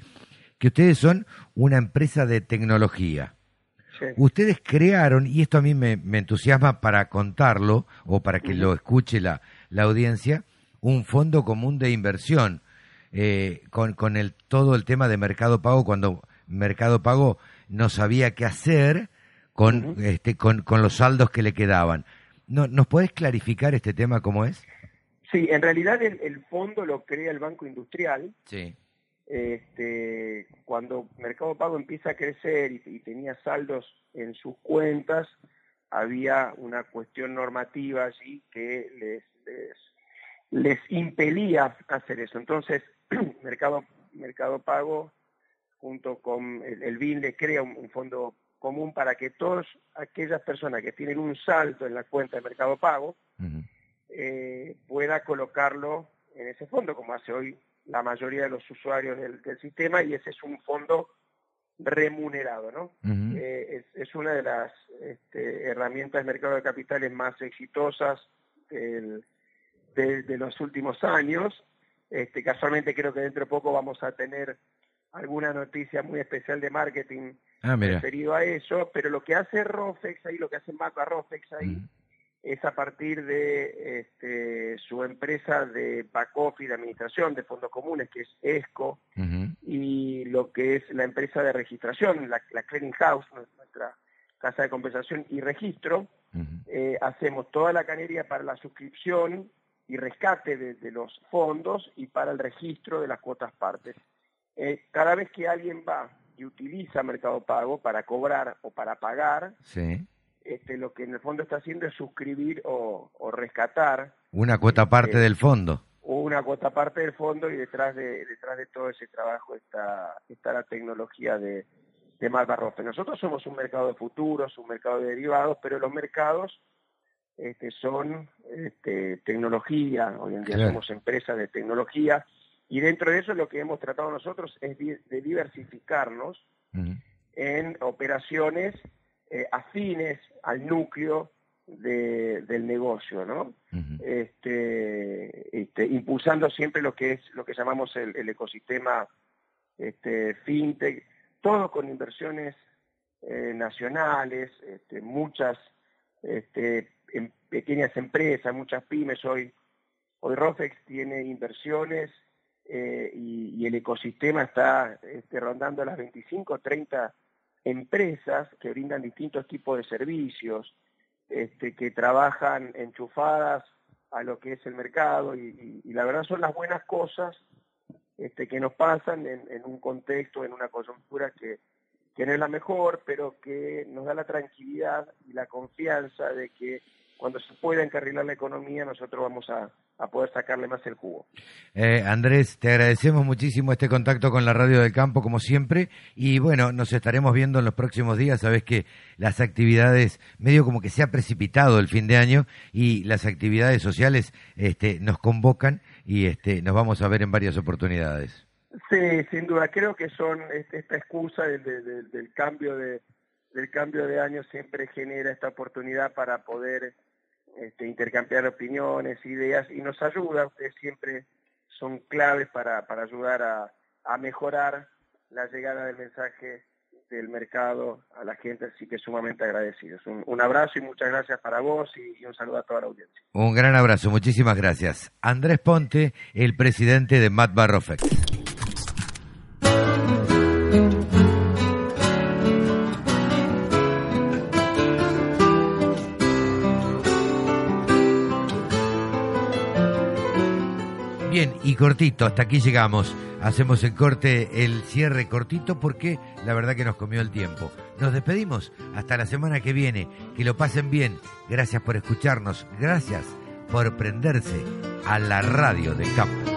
que ustedes son una empresa de tecnología. Sí. Ustedes crearon, y esto a mí me, me entusiasma para contarlo o para que lo escuche la, la audiencia, un fondo común de inversión eh, con, con el, todo el tema de Mercado Pago cuando Mercado Pago no sabía qué hacer con, este, con, con los saldos que le quedaban. No, ¿Nos podés clarificar este tema cómo es? Sí, en realidad el, el fondo lo crea el Banco Industrial. Sí. Este, cuando Mercado Pago empieza a crecer y, y tenía saldos en sus cuentas, había una cuestión normativa allí que les, les, les impelía hacer eso. Entonces, Mercado, Mercado Pago, junto con el, el BIN, le crea un, un fondo común para que todas aquellas personas que tienen un saldo en la cuenta de Mercado Pago, eh, pueda colocarlo en ese fondo, como hace hoy la mayoría de los usuarios del, del sistema, y ese es un fondo remunerado, ¿no? Eh, es, es una de las este, herramientas de mercado de capitales más exitosas del- de, de los últimos años. Este, casualmente creo que dentro de poco vamos a tener alguna noticia muy especial de marketing Ah, referido a eso, pero lo que hace Rofex ahí, lo que hace Macro Rofex ahí, es a partir de este, su empresa de back office, de administración de fondos comunes, que es ESCO, y lo que es la empresa de registración, la, la Clearing House, nuestra casa de compensación y registro, eh, hacemos toda la canería para la suscripción y rescate de, de los fondos y para el registro de las cuotas partes. Eh, cada vez que alguien va y utiliza Mercado Pago para cobrar o para pagar, Sí. Este, lo que en el fondo está haciendo es suscribir o, o rescatar Una cuota aparte del fondo. una cuota parte del fondo y detrás de detrás de todo ese trabajo está está la tecnología de de Malvarrofe. Nosotros somos un mercado de futuros, un mercado de derivados, pero los mercados este, son este, tecnología, hoy en día Claro. somos empresas de tecnología, y dentro de eso lo que hemos tratado nosotros es de diversificarnos en operaciones eh, afines al núcleo de- del negocio, ¿no? este, este, impulsando siempre lo que es lo que llamamos el, el ecosistema este, fintech, todo con inversiones eh, nacionales, este, muchas este, em- pequeñas empresas, muchas pymes hoy. Hoy Rofex tiene inversiones eh, y, y el ecosistema está este, rondando las 25 o 30 empresas que brindan distintos tipos de servicios, este, que trabajan enchufadas a lo que es el mercado y, la verdad son las buenas cosas este, que nos pasan en, un contexto, en una coyuntura que no es la mejor, pero que nos da la tranquilidad y la confianza de que cuando se pueda encarrilar la economía nosotros vamos a, a poder sacarle más el jugo. Eh, Andrés, te agradecemos muchísimo este contacto con la Radio del Campo, como siempre, y bueno, nos estaremos viendo en los próximos días. Sabes que las actividades, medio como que se ha precipitado el fin de año, y las actividades sociales este, nos convocan y este, nos vamos a ver en varias oportunidades. Sí, sin duda. Creo que son este, esta excusa del, del- del- del cambio de del cambio de año siempre genera esta oportunidad para poder este, intercambiar opiniones, ideas y nos ayuda. Ustedes siempre son claves para, para ayudar a, a mejorar la llegada del mensaje del mercado a la gente, así que sumamente agradecidos. Un, un abrazo y muchas gracias para vos y, y un saludo a toda la audiencia. Un gran abrazo, muchísimas gracias. Andrés Ponte, el presidente de Matt Barrofex. Cortito, hasta aquí llegamos. Hacemos el corte, el cierre cortito porque la verdad que nos comió el tiempo. Nos despedimos hasta la semana que viene. Que lo pasen bien. Gracias por escucharnos. Gracias por prenderse a la radio del campo.